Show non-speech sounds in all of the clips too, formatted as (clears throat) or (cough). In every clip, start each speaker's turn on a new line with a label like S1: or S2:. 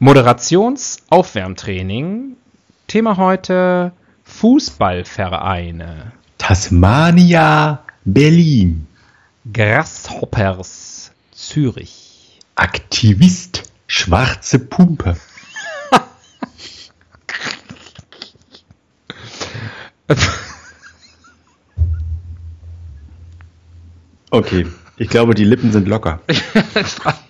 S1: Moderationsaufwärmtraining. Thema heute Fußballvereine.
S2: Tasmania, Berlin.
S1: Grasshoppers, Zürich.
S2: Aktivist, schwarze Pumpe. (laughs) Okay, ich glaube, die Lippen sind locker. (laughs)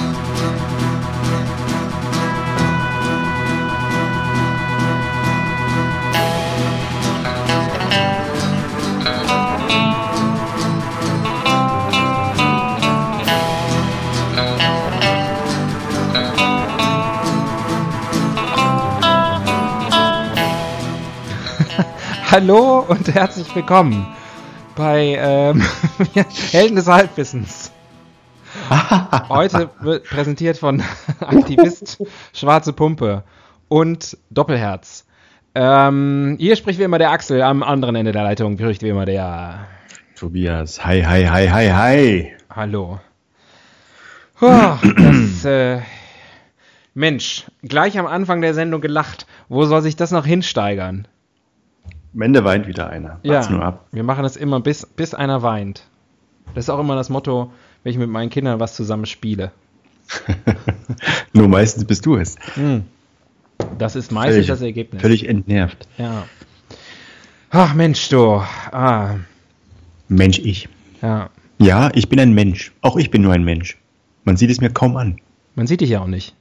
S1: Hallo und herzlich willkommen bei ähm, (laughs) Helden des Halbwissens. (laughs) Heute wird präsentiert von (laughs) Aktivist Schwarze Pumpe und Doppelherz. Ähm, hier spricht wie immer der Axel, am anderen Ende der Leitung spricht wie immer der
S2: Tobias. Hi, hi, hi, hi, hi.
S1: Hallo. Oh, das, äh, Mensch, gleich am Anfang der Sendung gelacht. Wo soll sich das noch hinsteigern?
S2: Am Ende weint wieder einer.
S1: Ja, nur ab. wir machen das immer, bis, bis einer weint. Das ist auch immer das Motto, wenn ich mit meinen Kindern was zusammen spiele. (laughs)
S2: nur meistens bist du es. Hm.
S1: Das ist meistens völlig, das Ergebnis.
S2: Völlig entnervt.
S1: Ja. Ach Mensch, du. Ah.
S2: Mensch, ich.
S1: Ja.
S2: Ja, ich bin ein Mensch. Auch ich bin nur ein Mensch. Man sieht es mir kaum an.
S1: Man sieht dich ja auch nicht.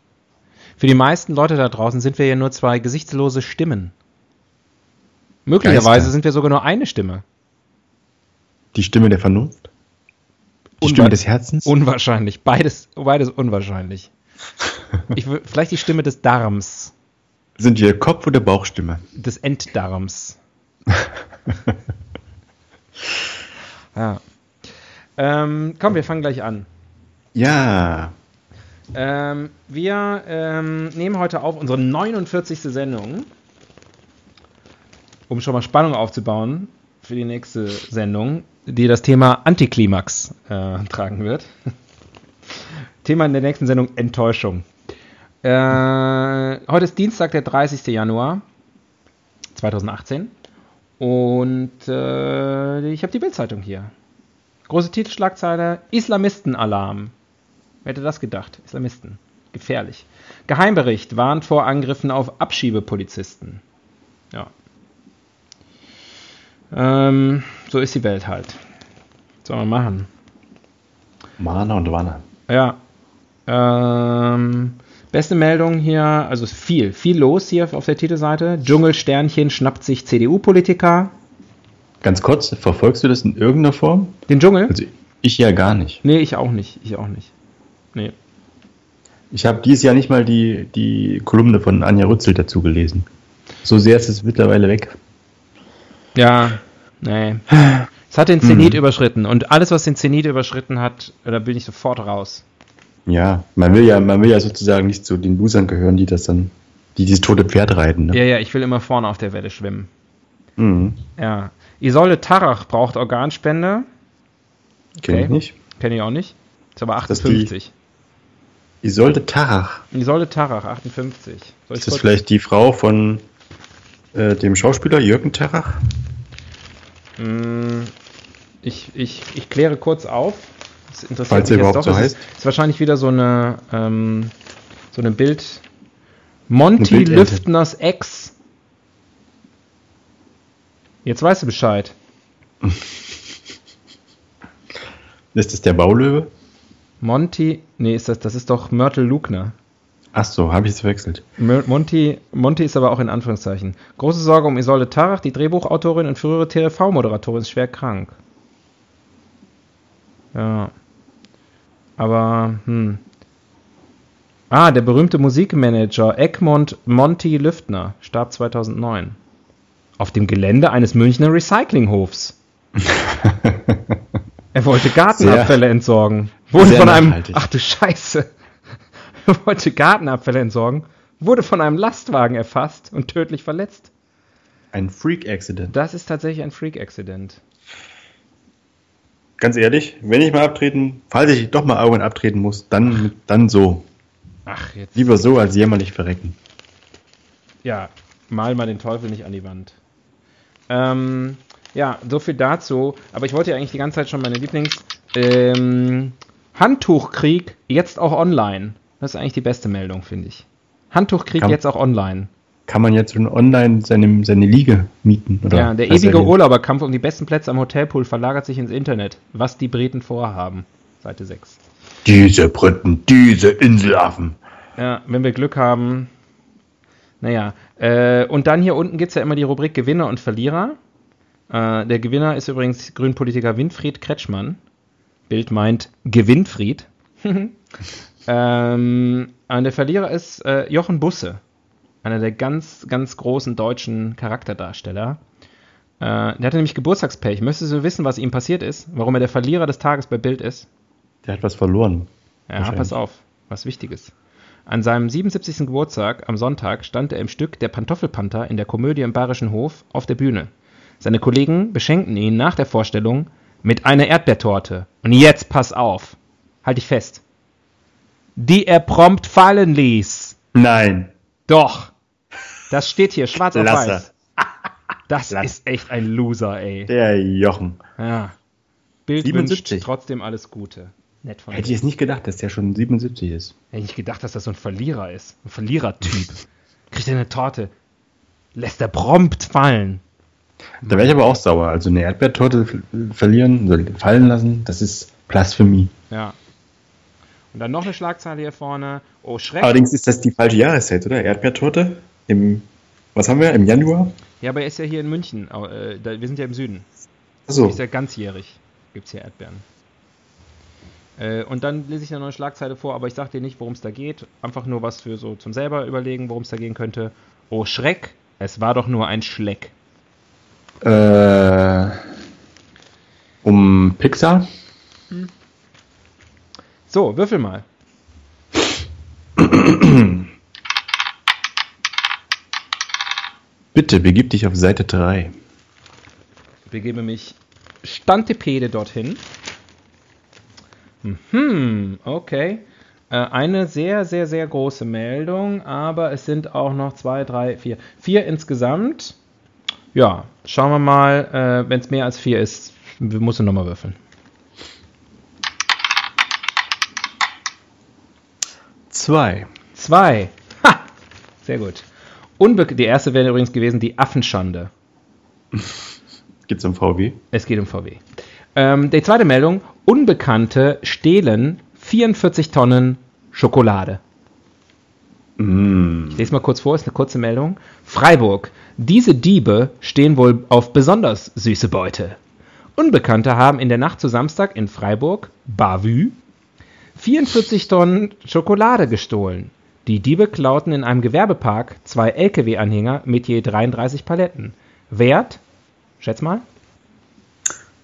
S1: Für die meisten Leute da draußen sind wir ja nur zwei gesichtslose Stimmen. Möglicherweise Geister. sind wir sogar nur eine Stimme.
S2: Die Stimme der Vernunft?
S1: Die Unwa Stimme des Herzens? Unwahrscheinlich. Beides, beides unwahrscheinlich. (laughs) ich, vielleicht die Stimme des Darms.
S2: Sind wir Kopf- oder Bauchstimme?
S1: Des Enddarms. (laughs) ja. Ähm, komm, wir fangen gleich an.
S2: Ja.
S1: Ähm, wir ähm, nehmen heute auf unsere 49. Sendung um schon mal Spannung aufzubauen für die nächste Sendung, die das Thema Antiklimax äh, tragen wird. (laughs) Thema in der nächsten Sendung Enttäuschung. Äh, heute ist Dienstag, der 30. Januar 2018. Und äh, ich habe die Bildzeitung hier. Große Titelschlagzeile: Islamistenalarm. Wer hätte das gedacht? Islamisten. Gefährlich. Geheimbericht warnt vor Angriffen auf Abschiebepolizisten. Ja. Ähm, so ist die Welt halt. Was soll man machen?
S2: Mana und Wanne.
S1: Ja. Ähm, beste Meldung hier, also viel, viel los hier auf der Titelseite. Dschungelsternchen schnappt sich CDU-Politiker.
S2: Ganz kurz, verfolgst du das in irgendeiner Form?
S1: Den Dschungel?
S2: Also ich ja gar nicht.
S1: Nee, ich auch nicht. Ich auch nicht. Nee.
S2: Ich habe dieses Jahr nicht mal die, die Kolumne von Anja Rützel dazu gelesen. So sehr ist es mittlerweile weg.
S1: Ja, nee. Es hat den Zenit mhm. überschritten und alles, was den Zenit überschritten hat, da bin ich sofort raus.
S2: Ja, man will ja, man will ja sozusagen nicht zu den Losern gehören, die das dann, die dieses tote Pferd reiten. Ne?
S1: Ja, ja, ich will immer vorne auf der Welle schwimmen. Mhm. Ja. Isolde Tarach braucht Organspende.
S2: Okay. Kenn ich nicht.
S1: Kenn ich auch nicht. Ist aber 58.
S2: Isolde Tarach.
S1: Isolde Tarach, 58.
S2: ist das vielleicht die Frau von äh, dem Schauspieler Jürgen Tarach?
S1: Mm, ich, ich, ich kläre kurz auf.
S2: Das interessiert Falls mich überhaupt doch. so heißt.
S1: Ist, ist wahrscheinlich wieder so eine, ähm, so eine Bild. Monty eine Lüftners Ex. Jetzt weißt du Bescheid. (laughs)
S2: ist das der Baulöwe?
S1: Monty, nee, ist das, das ist doch Mörtel Lugner.
S2: Ach so, habe ich es verwechselt.
S1: Monty, Monty ist aber auch in Anführungszeichen. Große Sorge um Isolde Tarach, die Drehbuchautorin und frühere TV-Moderatorin, ist schwer krank. Ja. Aber, hm. Ah, der berühmte Musikmanager Egmont Monty Lüftner starb 2009. Auf dem Gelände eines Münchner Recyclinghofs. (laughs) er wollte Gartenabfälle
S2: Sehr-
S1: entsorgen. Wurde von einem. Ach du Scheiße. (laughs) Wollte Gartenabfälle entsorgen. Wurde von einem Lastwagen erfasst und tödlich verletzt.
S2: Ein Freak-Accident.
S1: Das ist tatsächlich ein Freak-Accident.
S2: Ganz ehrlich, wenn ich mal abtreten, falls ich doch mal irgendwann abtreten muss, dann, dann so.
S1: Ach, jetzt.
S2: Lieber so als jämmerlich verrecken.
S1: Ja, mal mal den Teufel nicht an die Wand. Ähm, ja, so viel dazu. Aber ich wollte ja eigentlich die ganze Zeit schon meine Lieblings... Ähm, Handtuchkrieg jetzt auch online. Das ist eigentlich die beste Meldung, finde ich. Handtuchkrieg
S2: Kann-
S1: jetzt auch online.
S2: Kann man jetzt schon online seine, seine Liege mieten? Oder
S1: Ja, der ewige
S2: er-
S1: Urlauberkampf um die besten Plätze am Hotelpool verlagert sich ins Internet. Was die Briten vorhaben. Seite 6.
S2: Diese Briten, diese Inselaffen.
S1: Ja, wenn wir Glück haben. Naja, äh, und dann hier unten gibt es ja immer die Rubrik Gewinner und Verlierer. Äh, der Gewinner ist übrigens Grünpolitiker Winfried Kretschmann. Bild meint Gewinnfried. (laughs) ähm, und der Verlierer ist äh, Jochen Busse. Einer der ganz, ganz großen deutschen Charakterdarsteller. Äh, der hatte nämlich Geburtstagspech. Möchtest du wissen, was ihm passiert ist? Warum er der Verlierer des Tages bei Bild ist?
S2: Der hat was verloren.
S1: Ja, pass auf, was Wichtiges. An seinem 77. Geburtstag am Sonntag stand er im Stück Der Pantoffelpanther in der Komödie im Bayerischen Hof auf der Bühne. Seine Kollegen beschenkten ihn nach der Vorstellung mit einer Erdbeertorte. Und jetzt pass auf, halt dich fest. Die er prompt fallen ließ.
S2: Nein.
S1: Doch. Das steht hier schwarz auf
S2: Klasse.
S1: weiß. Das
S2: Klasse.
S1: ist echt ein Loser, ey.
S2: Der Jochen.
S1: Ja. Bild
S2: 77.
S1: wünscht trotzdem alles Gute. Nett von
S2: Hätte ich jetzt nicht gedacht, dass der schon 77 ist.
S1: Hätte ich gedacht, dass das so ein Verlierer ist. Ein Verlierertyp. Kriegt er eine Torte. Lässt er prompt fallen.
S2: Da wäre ich aber auch sauer. Also eine Erdbeertorte verlieren, fallen lassen, das ist Blasphemie.
S1: Ja. Und dann noch eine Schlagzeile hier vorne. Oh, Schreck.
S2: Allerdings ist das die falsche Jahreszeit, oder? Erdbeertorte im, was haben wir, im Januar?
S1: Ja, aber er ist ja hier in München. Äh, wir sind ja im Süden.
S2: Achso,
S1: Ist ja ganzjährig. Gibt es hier Erdbeeren. Äh, und dann lese ich eine neue Schlagzeile vor, aber ich sage dir nicht, worum es da geht. Einfach nur was für so zum selber überlegen, worum es da gehen könnte. Oh, Schreck. Es war doch nur ein Schleck.
S2: äh, um Pixar?
S1: So, würfel mal. (clears throat)
S2: Bitte begib dich auf Seite 3.
S1: Ich begebe mich Stantepede dorthin. Mhm, okay. Äh, eine sehr, sehr, sehr große Meldung, aber es sind auch noch zwei, drei, vier. Vier insgesamt. Ja, schauen wir mal, äh, wenn es mehr als vier ist, musst du nochmal würfeln.
S2: Zwei.
S1: Zwei. Ha! Sehr gut. Unbe die erste wäre übrigens gewesen die Affenschande. (laughs)
S2: Geht's um VW?
S1: Es geht um VW. Ähm, die zweite Meldung: Unbekannte stehlen 44 Tonnen Schokolade.
S2: Mm.
S1: Ich lese mal kurz vor, ist eine kurze Meldung. Freiburg. Diese Diebe stehen wohl auf besonders süße Beute. Unbekannte haben in der Nacht zu Samstag in Freiburg, Bavü, 44 Tonnen Schokolade gestohlen. Die Diebe klauten in einem Gewerbepark zwei LKW-Anhänger mit je 33 Paletten. Wert? Schätz mal.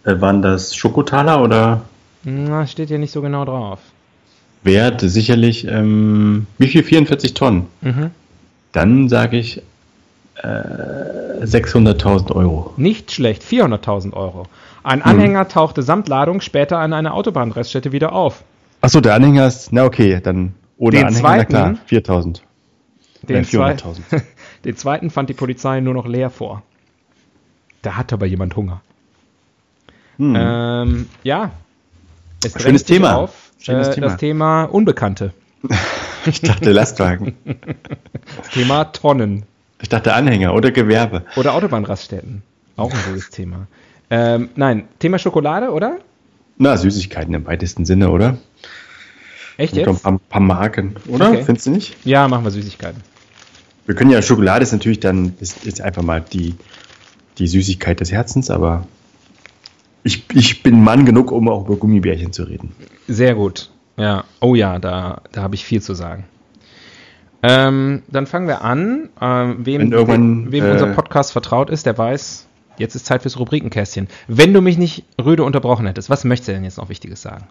S2: Äh, waren das Schokotaler oder
S1: Na, steht hier nicht so genau drauf.
S2: Wert? Sicherlich, ähm, wie viel? 44 Tonnen.
S1: Mhm.
S2: Dann sage ich äh, 600.000 Euro.
S1: Nicht schlecht, 400.000 Euro. Ein Anhänger tauchte samt Ladung später an einer Autobahnreststätte wieder auf.
S2: Achso, der Anhänger ist, na okay, dann ohne
S1: Den
S2: Anhänger,
S1: zweiten-
S2: na klar, 4.000.
S1: Den, zwei,
S2: 400.000. (laughs)
S1: den zweiten fand die Polizei nur noch leer vor. Da hat aber jemand Hunger.
S2: Hm.
S1: Ähm, ja. Es
S2: Schönes Thema.
S1: Auf,
S2: Schönes
S1: äh,
S2: Thema.
S1: Das Thema Unbekannte. (laughs)
S2: Ich dachte Lastwagen.
S1: Das (laughs) Thema Tonnen.
S2: Ich dachte Anhänger oder Gewerbe.
S1: Oder Autobahnraststätten. Auch ein gutes Thema. Ähm, nein, Thema Schokolade, oder?
S2: Na, Süßigkeiten im weitesten Sinne, oder?
S1: Echt
S2: Mit ein
S1: jetzt?
S2: paar, paar Marken, oder?
S1: Okay.
S2: Findest du nicht?
S1: Ja, machen wir Süßigkeiten.
S2: Wir können ja, Schokolade ist natürlich dann, ist, ist einfach mal die, die Süßigkeit des Herzens, aber ich, ich bin Mann genug, um auch über Gummibärchen zu reden.
S1: Sehr gut. Ja. Oh ja, da, da habe ich viel zu sagen. Ähm, dann fangen wir an. Ähm, wem
S2: irgendwann,
S1: wem
S2: äh,
S1: unser Podcast vertraut ist, der weiß, jetzt ist Zeit fürs Rubrikenkästchen. Wenn du mich nicht rüde unterbrochen hättest, was möchtest du denn jetzt noch Wichtiges sagen?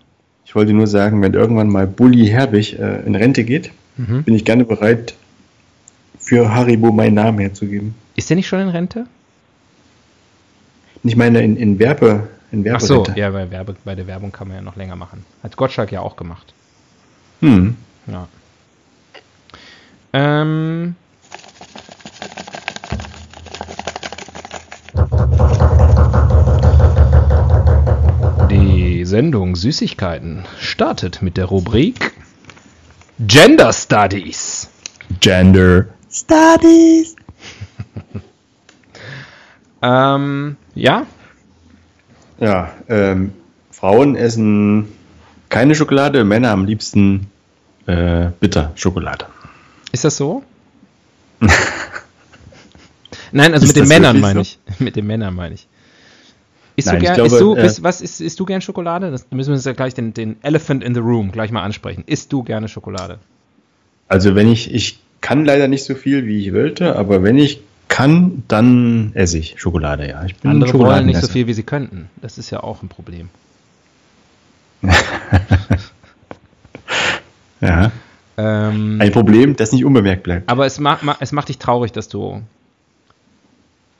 S2: Ich wollte nur sagen, wenn irgendwann mal Bully Herbig äh, in Rente geht,
S1: Mhm.
S2: bin ich gerne bereit, für Haribo meinen Namen herzugeben.
S1: Ist der nicht schon in Rente?
S2: Ich meine, in, in Werbe, in
S1: Ach so,
S2: Werberente.
S1: ja, bei, Werbe, bei der Werbung kann man ja noch länger machen. Hat Gottschalk ja auch gemacht.
S2: Hm.
S1: Ja. Ähm. Die Sendung Süßigkeiten startet mit der Rubrik Gender Studies.
S2: Gender Studies. (laughs)
S1: Ähm, ja,
S2: Ja, ähm, Frauen essen keine Schokolade, Männer am liebsten äh, Bitterschokolade.
S1: ist das so? (laughs) Nein, also
S2: Ist
S1: mit den Männern meine
S2: so?
S1: ich. (laughs) Mit den Männern meine ich. Isst
S2: Nein,
S1: du gern,
S2: glaube,
S1: isst du,
S2: äh,
S1: bist, was isst, isst du gern Schokolade? Das müssen wir uns ja gleich den, den Elephant in the Room gleich mal ansprechen. Isst du gerne Schokolade?
S2: Also wenn ich, ich kann leider nicht so viel, wie ich wollte, aber wenn ich kann, dann esse ich Schokolade, ja. Ich bin
S1: Andere wollen nicht so viel, wie sie könnten. Das ist ja auch ein Problem. (laughs)
S2: Ja.
S1: Ähm,
S2: Ein Problem, das nicht unbemerkt bleibt.
S1: aber es, ma, ma, es macht dich traurig, dass du,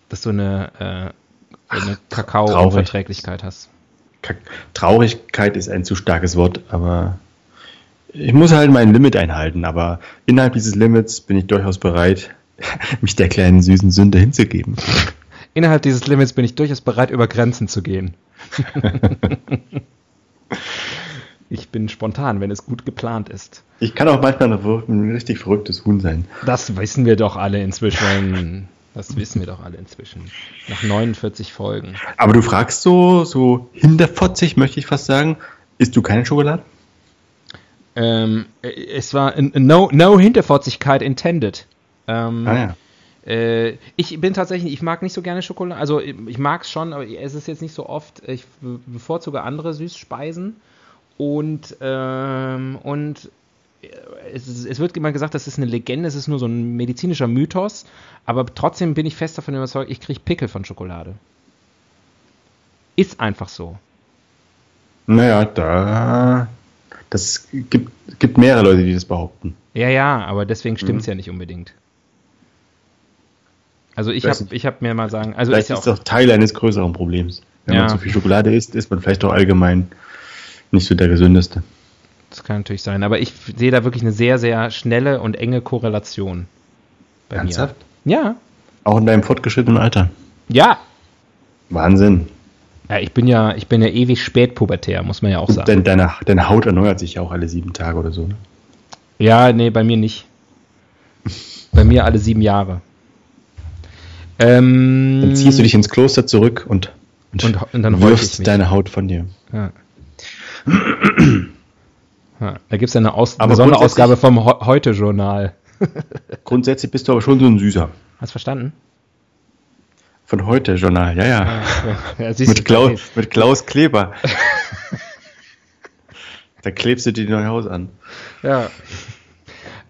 S1: dass du eine, äh, eine Kakao-Unverträglichkeit hast.
S2: Traurigkeit ist ein zu starkes Wort, aber ich muss halt mein Limit einhalten. Aber innerhalb dieses Limits bin ich durchaus bereit, (laughs) mich der kleinen süßen Sünde hinzugeben.
S1: Innerhalb dieses Limits bin ich durchaus bereit, über Grenzen zu gehen. (laughs) ich bin spontan, wenn es gut geplant ist.
S2: Ich kann auch manchmal ein richtig verrücktes Huhn sein.
S1: Das wissen wir doch alle inzwischen. Das wissen wir doch alle inzwischen. Nach 49 Folgen.
S2: Aber du fragst so, so hinterfotzig, möchte ich fast sagen, isst du keine Schokolade?
S1: Ähm, äh, es war n- no, no Hinterfotzigkeit intended. Ähm,
S2: Ah ja.
S1: Äh, ich bin tatsächlich, ich mag nicht so gerne Schokolade. Also ich mag es schon, aber es ist jetzt nicht so oft. Ich be- bevorzuge andere Süßspeisen. Und, ähm, und äh, es, es wird immer gesagt, das ist eine Legende, es ist nur so ein medizinischer Mythos. Aber trotzdem bin ich fest davon überzeugt, ich kriege Pickel von Schokolade. Ist einfach so.
S2: Naja, da. Das gibt, gibt mehrere Leute, die das behaupten.
S1: Ja, ja, aber deswegen stimmt
S2: Mhm.
S1: es ja nicht unbedingt. Also ich habe hab mir mal sagen, also
S2: Vielleicht
S1: ist ja auch,
S2: Teil eines größeren Problems. Wenn
S1: Ja.
S2: man zu viel Schokolade isst, ist man vielleicht auch allgemein nicht so der gesündeste.
S1: Das kann natürlich sein, aber ich sehe da wirklich eine sehr, sehr schnelle und enge Korrelation bei
S2: Ernsthaft?
S1: mir. Ja,
S2: Auch in deinem fortgeschrittenen Alter.
S1: ja.
S2: Wahnsinn.
S1: Ja, ich bin ja, ich bin ja ewig spätpubertär, muss man ja auch sagen.
S2: dein, deine, deine Haut erneuert sich ja auch alle sieben Tage oder so. Ne?
S1: Ja, nee, bei mir nicht. Bei mir alle sieben Jahre. Ähm,
S2: Dann ziehst du dich ins Kloster zurück und, und,
S1: Und- und dann
S2: wirfst deine Haut von dir.
S1: Ja. Ja, da gibt es ja eine, Aus
S2: Aber
S1: eine Sonderausgabe vom Ho- Heute-Journal. (laughs)
S2: Grundsätzlich bist du aber schon so ein Süßer.
S1: Hast verstanden?
S2: Von heute Journal, ja, ja.
S1: Ja, siehst
S2: Mit,
S1: du,
S2: Klaus, mit Klaus Kleber. (laughs) da klebst du dir dein Haus an.
S1: Ja.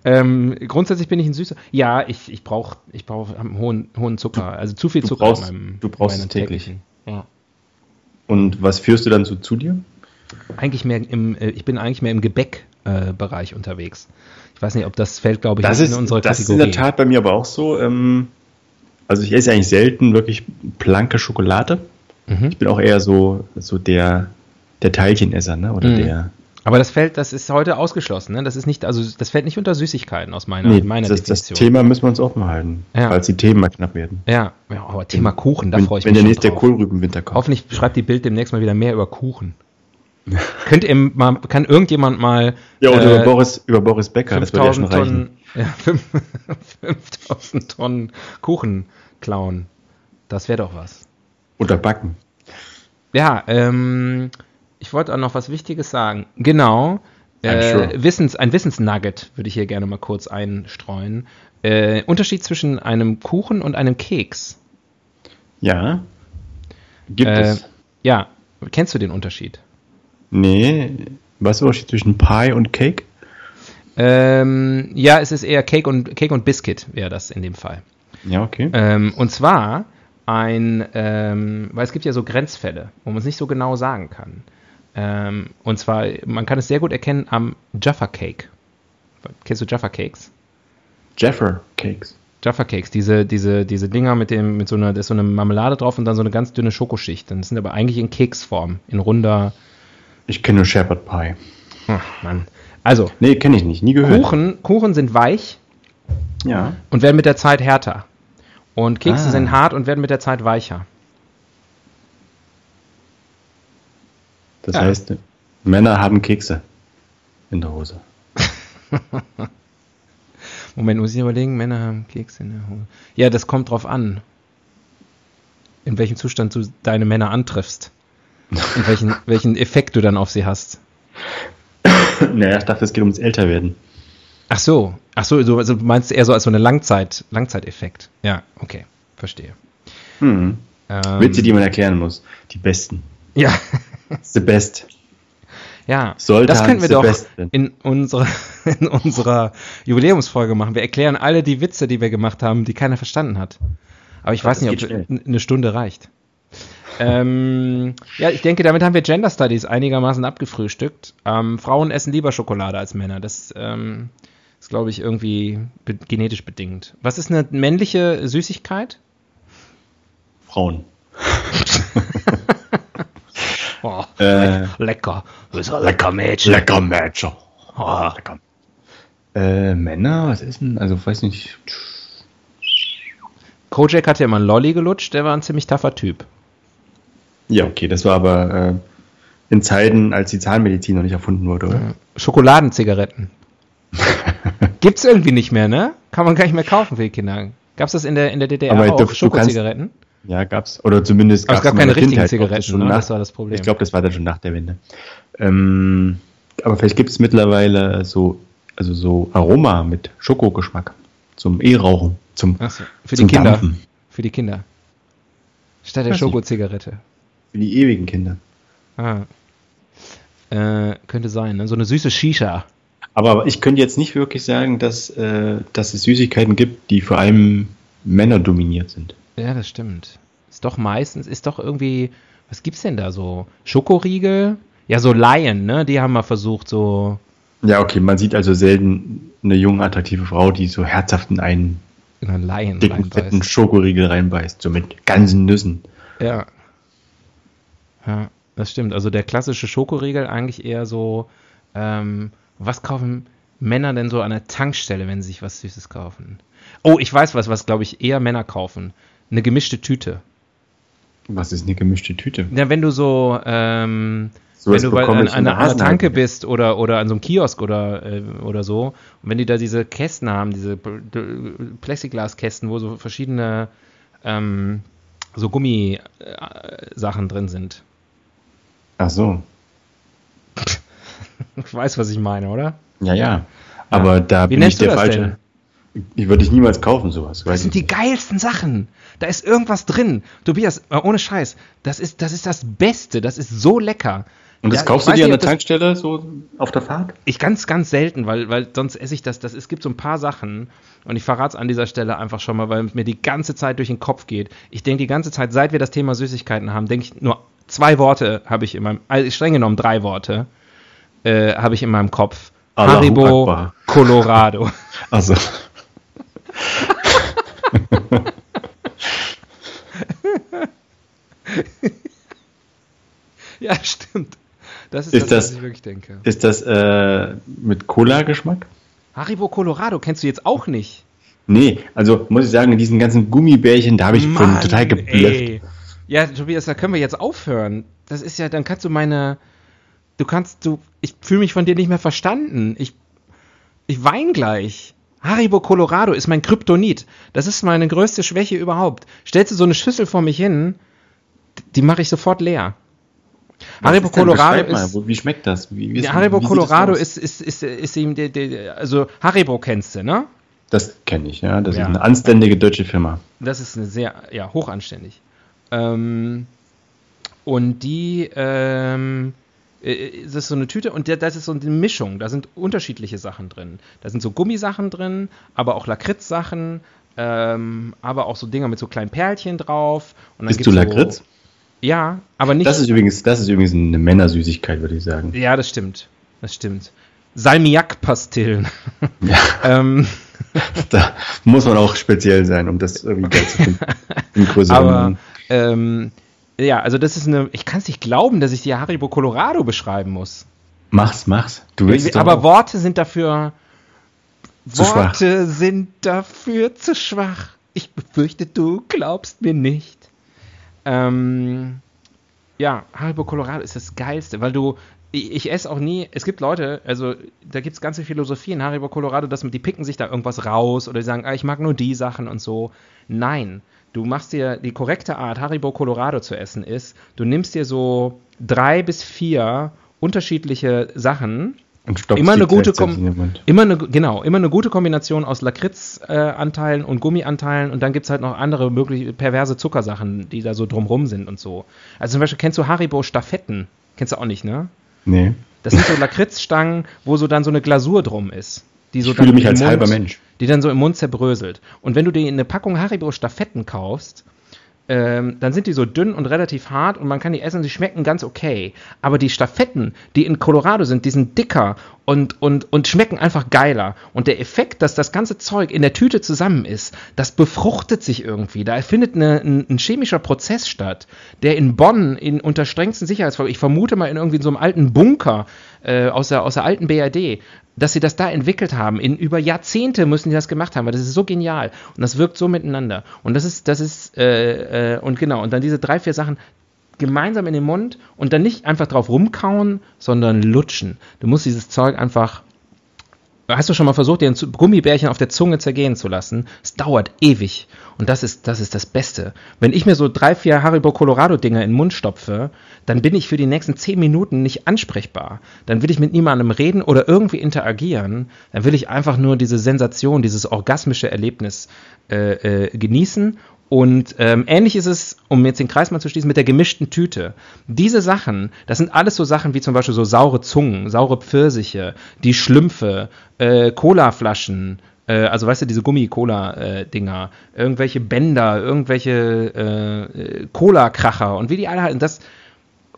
S1: Ähm, grundsätzlich bin ich ein süßer. Ja, ich, ich brauche ich brauch einen hohen, hohen Zucker. Also zu viel
S2: du
S1: Zucker
S2: brauchst-
S1: in meinem,
S2: du brauchst es täglich.
S1: täglichen. Ja.
S2: Und was führst du dann so zu dir?
S1: Eigentlich mehr im, äh, ich bin eigentlich mehr im Gebäckbereich äh, unterwegs. Ich weiß nicht, ob das fällt, glaube ich,
S2: Das ist,
S1: in unsere
S2: das ist
S1: Kategorie.
S2: in der Tat bei mir aber auch so. Ähm, also ich esse eigentlich selten wirklich blanke Schokolade.
S1: Mhm.
S2: Ich bin auch eher so, so der, der Teilchenesser, ne? Oder
S1: Mhm.
S2: der.
S1: Aber das fällt, das ist heute ausgeschlossen. Ne? Das ist nicht, also das fällt nicht unter Süßigkeiten aus meiner,
S2: Nee,
S1: meiner
S2: das, das
S1: Definition.
S2: Thema müssen wir uns offen halten,
S1: Ja.
S2: falls die Themen mal knapp werden.
S1: ja, ja, aber Thema Kuchen, da
S2: wenn
S1: freue ich
S2: wenn
S1: mich
S2: der
S1: schon
S2: nächste. Kohlrübenwinter kommt.
S1: Hoffentlich schreibt die Bild demnächst mal wieder mehr über Kuchen. (laughs) Könnt ihr mal, kann irgendjemand mal
S2: Ja, und
S1: äh,
S2: über, Boris, über Boris Becker, das würde ja schon
S1: 5000
S2: reichen.
S1: Tonnen, ja, fünf- (laughs) 5000 Tonnen Kuchen klauen. Das wäre doch was.
S2: Oder backen.
S1: Ja, ähm, ich wollte auch noch was Wichtiges sagen. Genau. Äh,
S2: sure.
S1: Wissens, ein Wissensnugget würde ich hier gerne mal kurz einstreuen. Äh, Unterschied zwischen einem Kuchen und einem Keks.
S2: Ja. Gibt
S1: Äh,
S2: es.
S1: ja, kennst du den Unterschied?
S2: Nee. Was ist der Unterschied zwischen Pie und Cake?
S1: Ähm, ja, es ist eher Cake und, Cake und Biscuit wäre das in dem Fall.
S2: Ja, okay.
S1: Ähm, und zwar ein, ähm, weil es gibt ja so Grenzfälle, wo man es nicht so genau sagen kann. Ähm, und zwar, man kann es sehr gut erkennen am Jaffa Cake. Kennst du Jaffa Cakes?
S2: Jaffer Cakes.
S1: Jaffa Cakes, diese, diese, diese Dinger mit dem, mit so einer, da ist so eine Marmelade drauf und dann so eine ganz dünne Schokoschicht. Das sind aber eigentlich in Keksform, in runder.
S2: Ich kenne nur Shepherd Pie.
S1: Ach, Mann. Also,
S2: Nee, kenne ich nicht, nie gehört.
S1: Kuchen, Kuchen sind weich
S2: Ja.
S1: und werden mit der Zeit härter. Und Kekse
S2: Ah.
S1: sind hart und werden mit der Zeit weicher.
S2: Das
S1: Ja.
S2: heißt, Männer haben Kekse in der Hose. (laughs)
S1: Moment, muss ich überlegen, Männer haben Kekse in der Hose. Ja, das kommt drauf an, in welchem Zustand du deine Männer antriffst. Und welchen, welchen Effekt du dann auf sie hast. (coughs)
S2: naja, ich dachte, es geht ums Älterwerden.
S1: Ach so, ach so, du also meinst eher so als so eine Langzeit, Langzeiteffekt. Ja, okay, verstehe.
S2: Hm.
S1: Ähm,
S2: Witze, die man erklären muss. Die besten.
S1: Ja,
S2: The best.
S1: ja.
S2: Sollte
S1: das könnten wir doch in unserer, (laughs) in unserer Jubiläumsfolge machen. Wir erklären alle die Witze, die wir gemacht haben, die keiner verstanden hat. Aber ich weiß
S2: das
S1: nicht, ob n- eine Stunde reicht. Ähm, ja, ich denke, damit haben wir Gender Studies einigermaßen abgefrühstückt. Ähm, Frauen essen lieber Schokolade als Männer. Das ähm, ist, glaube ich, irgendwie be genetisch bedingt. Was ist eine männliche Süßigkeit?
S2: Frauen. (laughs)
S1: Oh,
S2: Äh,
S1: lecker. Das ist ein lecker Mädchen.
S2: lecker Matcher.
S1: Oh.
S2: lecker. Äh, Männer, was ist denn? Also, weiß nicht.
S1: Kojak hat ja immer einen Lolli gelutscht, der war ein ziemlich taffer Typ.
S2: Ja, okay, das war aber äh, in Zeiten, als die Zahnmedizin noch nicht erfunden wurde, oder?
S1: Schokoladenzigaretten. (laughs) Gibt's irgendwie nicht mehr, ne? Kann man gar nicht mehr kaufen für die Kinder. Gab's das in der, in der DDR
S2: Aber
S1: auch? Schokozigaretten?
S2: Ja, gab's. Oder zumindest
S1: Aber es
S2: gab's
S1: gab
S2: in
S1: keine richtigen
S2: Kindheit
S1: Zigaretten,
S2: das schon
S1: ne?
S2: nach,
S1: Das war das Problem.
S2: Ich glaube, das war dann schon nach der Wende. Ähm, aber vielleicht gibt es mittlerweile so, also so Aroma mit Schokogeschmack zum E-Rauchen, zum,
S1: so, für die
S2: zum
S1: Kinder.
S2: Dampfen.
S1: Für die Kinder. Statt der. Schokozigarette.
S2: Für die ewigen Kinder.
S1: Ah. Äh, könnte sein, ne? So eine süße Shisha.
S2: Aber ich könnte jetzt nicht wirklich sagen, dass, äh, dass es Süßigkeiten gibt, die vor allem Männer dominiert sind.
S1: Ja, das stimmt. Ist doch meistens, ist doch irgendwie, was gibt's denn da so? Schokoriegel? Ja, so Laien, ne? Die haben mal versucht, so
S2: Ja, okay, man sieht also selten eine junge, attraktive Frau, die so herzhaft in einen
S1: in einen Laien
S2: dicken, fetten
S1: reinbeißt.
S2: Schokoriegel reinbeißt, so mit ganzen Nüssen.
S1: Ja. Ja, das stimmt. Also der klassische Schokoriegel eigentlich eher so, ähm, was kaufen Männer denn so an der Tankstelle, wenn sie sich was Süßes kaufen? Oh, ich weiß was, was glaube ich eher Männer kaufen. Eine gemischte Tüte.
S2: Was ist eine gemischte Tüte?
S1: Ja, wenn du so, ähm,
S2: So
S1: wenn du bei, an, an, einer. Tanke bist oder, oder an so einem Kiosk oder, äh, oder so, und wenn die da diese Kästen haben, diese Plexiglaskästen, wo so verschiedene ähm, so Gummisachen drin sind.
S2: Ach so.
S1: Ich weiß, was ich meine, oder?
S2: Ja, ja. Aber da
S1: Wie
S2: bin ich der Falsche. Ich würde ich niemals kaufen, sowas.
S1: Das sind die geilsten Sachen. Da ist irgendwas drin. Tobias, äh, ohne Scheiß, das ist, das ist das Beste. Das ist so lecker.
S2: Und das
S1: Ja,
S2: kaufst du dir an der Tankstelle so auf der Fahrt?
S1: Ich ganz, ganz selten, weil, weil sonst esse ich das. das es gibt so ein paar Sachen und ich verrate es an dieser Stelle einfach schon mal, weil mir die ganze Zeit durch den Kopf geht. Ich denke die ganze Zeit, seit wir das Thema Süßigkeiten haben, denke ich nur zwei Worte habe ich in meinem, also streng genommen drei Worte äh, habe ich in meinem Kopf.
S2: Allahu
S1: Haribo
S2: Akbar.
S1: Colorado. (laughs)
S2: Also. (laughs)
S1: ja, stimmt. Das ist,
S2: Ist
S1: das, was
S2: das-
S1: ich wirklich denke.
S2: Ist das äh, mit Cola-Geschmack?
S1: Haribo Colorado kennst du jetzt auch nicht.
S2: Nee, also muss ich sagen, in diesen ganzen Gummibärchen, da habe ich
S1: Mann,
S2: total geblufft.
S1: ey. Ja, Tobias, da können wir jetzt aufhören. Das ist ja, dann kannst du meine, du kannst, du, ich fühle mich von dir nicht mehr verstanden. Ich, ich wein gleich. Haribo Colorado ist mein Kryptonit. Das ist meine größte Schwäche überhaupt. Stellst du so eine Schüssel vor mich hin, die mache ich sofort leer.
S2: Was
S1: Haribo
S2: ist denn?
S1: Colorado
S2: mal,
S1: ist,
S2: wie schmeckt das? Wie, wie ist,
S1: Haribo
S2: wie
S1: Colorado ist, ist, ist, ist ihm, der, der, also Haribo kennst du, ne?
S2: Das kenne ich, ja. Das
S1: Ja.
S2: ist eine anständige deutsche Firma.
S1: Das ist eine sehr, ja, hochanständig. Ähm, und die ähm, äh, es ist so eine Tüte und das ist so eine Mischung. Da sind unterschiedliche Sachen drin. Da sind so Gummisachen drin, aber auch Lakritz-Sachen, ähm, aber auch so Dinger mit so kleinen Perlchen drauf.
S2: Und Bist du Lakritz?
S1: So, ja, aber nicht.
S2: Das ist übrigens, das ist übrigens eine Männersüßigkeit, würde ich sagen.
S1: Ja, das stimmt. Das stimmt. Salmiak-Pastillen. Ja. (laughs) ähm, (laughs)
S2: da muss man auch speziell sein, um das irgendwie geil zu finden. (laughs)
S1: Aber, ähm, ja, also das ist eine, ich kann es nicht glauben, dass ich die Haribo Colorado beschreiben muss.
S2: Mach's, mach's.
S1: Du willst aber Worte sind dafür, zu Worte schwach. sind dafür zu schwach. Ich befürchte, du glaubst mir nicht. Ähm, ja, Haribo Colorado ist das Geilste, weil du, ich, ich esse auch nie, es gibt Leute, also da gibt es ganze Philosophien, Haribo Colorado, dass die picken sich da irgendwas raus oder die sagen, ah, ich mag nur die Sachen und so. Nein, du machst dir die korrekte Art, Haribo Colorado zu essen ist, du nimmst dir so drei bis vier unterschiedliche Sachen. Und immer eine gute immer eine, genau, immer eine gute Kombination aus Lakritzanteilen äh, und Gummianteilen und dann gibt es halt noch andere mögliche perverse Zuckersachen, die da so drumrum sind und so. Also zum Beispiel kennst du Haribo Staffetten? Kennst du auch nicht, ne?
S2: Nee.
S1: Das sind so Lakritzstangen, wo so dann so eine Glasur drum ist.
S2: Die so ich fühle mich als Mund, halber Mensch.
S1: Die dann so im Mund zerbröselt. Und wenn du dir eine Packung Haribo Staffetten kaufst, ähm, dann sind die so dünn und relativ hart und man kann die essen und sie schmecken ganz okay. Aber die Staffetten, die in Colorado sind, die sind dicker und, und, und schmecken einfach geiler. Und der Effekt, dass das ganze Zeug in der Tüte zusammen ist, das befruchtet sich irgendwie. Da findet eine, ein, ein, chemischer Prozess statt, der in Bonn in, unter strengsten Sicherheitsvorgaben, ich vermute mal in irgendwie so einem alten Bunker äh, aus, der, aus der alten BRD, dass sie das da entwickelt haben. In über Jahrzehnte müssen die das gemacht haben, weil das ist so genial und das wirkt so miteinander. Und das ist, das ist, äh, äh, und genau, und dann diese drei, vier Sachen gemeinsam in den Mund und dann nicht einfach drauf rumkauen, sondern lutschen. Du musst dieses Zeug einfach Hast du schon mal versucht, dir ein Gummibärchen auf der Zunge zergehen zu lassen? Es dauert ewig. Und das ist, das ist das Beste. Wenn ich mir so drei, vier Haribo Colorado Dinger in den Mund stopfe, dann bin ich für die nächsten zehn Minuten nicht ansprechbar. Dann will ich mit niemandem reden oder irgendwie interagieren. Dann will ich einfach nur diese Sensation, dieses orgasmische Erlebnis äh, äh, genießen und ähm, ähnlich ist es, um jetzt den Kreis mal zu schließen, mit der gemischten Tüte. Diese Sachen, das sind alles so Sachen wie zum Beispiel so saure Zungen, saure Pfirsiche, die Schlümpfe, äh, Colaflaschen, äh, also weißt du, diese Gummi-Cola-Dinger, äh, irgendwelche Bänder, irgendwelche äh, Cola-Kracher und wie die alle halten. Das,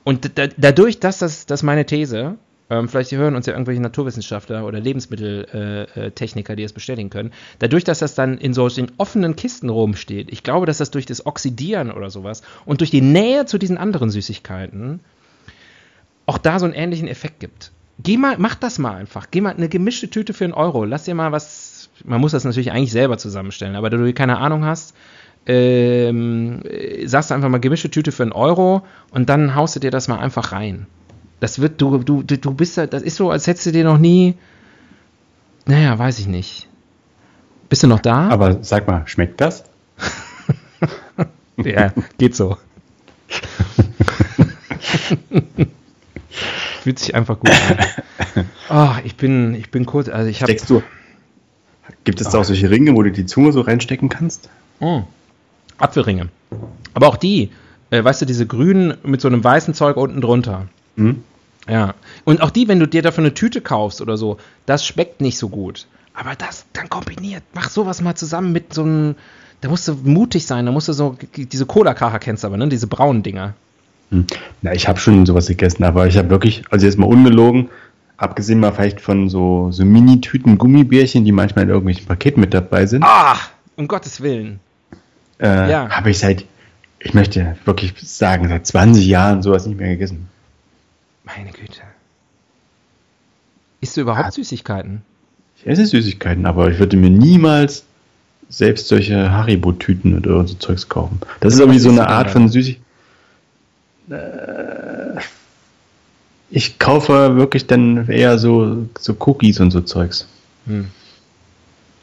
S1: und da, dadurch, dass das, das meine These, ähm, vielleicht hören uns ja irgendwelche Naturwissenschaftler oder Lebensmitteltechniker, äh, die es bestätigen können. Dadurch, dass das dann in solchen offenen Kisten rumsteht, ich glaube, dass das durch das Oxidieren oder sowas und durch die Nähe zu diesen anderen Süßigkeiten auch da so einen ähnlichen Effekt gibt. Geh mal, mach das mal einfach. Geh mal eine gemischte Tüte für einen Euro. Lass dir mal was. Man muss das natürlich eigentlich selber zusammenstellen, aber da du keine Ahnung hast, ähm, sagst du einfach mal gemischte Tüte für einen Euro und dann haust du dir das mal einfach rein. Das wird, du, du, du bist da, das ist so, als hättest du dir noch nie. Naja, weiß ich nicht. Bist du noch da?
S2: Aber sag mal, schmeckt das? (laughs)
S1: ja, geht so. (laughs) Fühlt sich einfach gut an. Oh, ich bin, ich bin kurz, also ich habe.
S2: Steckst du? Gibt es da auch solche Ringe, wo du die Zunge so reinstecken kannst?
S1: Oh. Apfelringe. Aber auch die, äh, weißt du, diese grünen mit so einem weißen Zeug unten drunter. Mhm. Ja. Und auch die, wenn du dir dafür eine Tüte kaufst oder so, das schmeckt nicht so gut. Aber das dann kombiniert, mach sowas mal zusammen mit so einem. Da musst du mutig sein, da musst du so. Diese Cola-Kracher kennst du aber, ne? Diese braunen Dinger.
S2: Hm. Na, ich habe schon sowas gegessen, aber ich habe wirklich, also jetzt mal ungelogen, abgesehen mal vielleicht von so, so Mini-Tüten Gummibärchen, die manchmal in irgendwelchen Paketen mit dabei sind.
S1: Ah, um Gottes Willen.
S2: Äh, ja. Habe ich seit, ich möchte wirklich sagen, seit 20 Jahren sowas nicht mehr gegessen.
S1: Meine Güte. Isst du überhaupt ja. Süßigkeiten?
S2: Ich esse Süßigkeiten, aber ich würde mir niemals selbst solche Haribo-Tüten oder so Zeugs kaufen. Das ist irgendwie so eine Art von Süßigkeit. Äh, ich kaufe wirklich dann eher so, so Cookies und so Zeugs. Hm.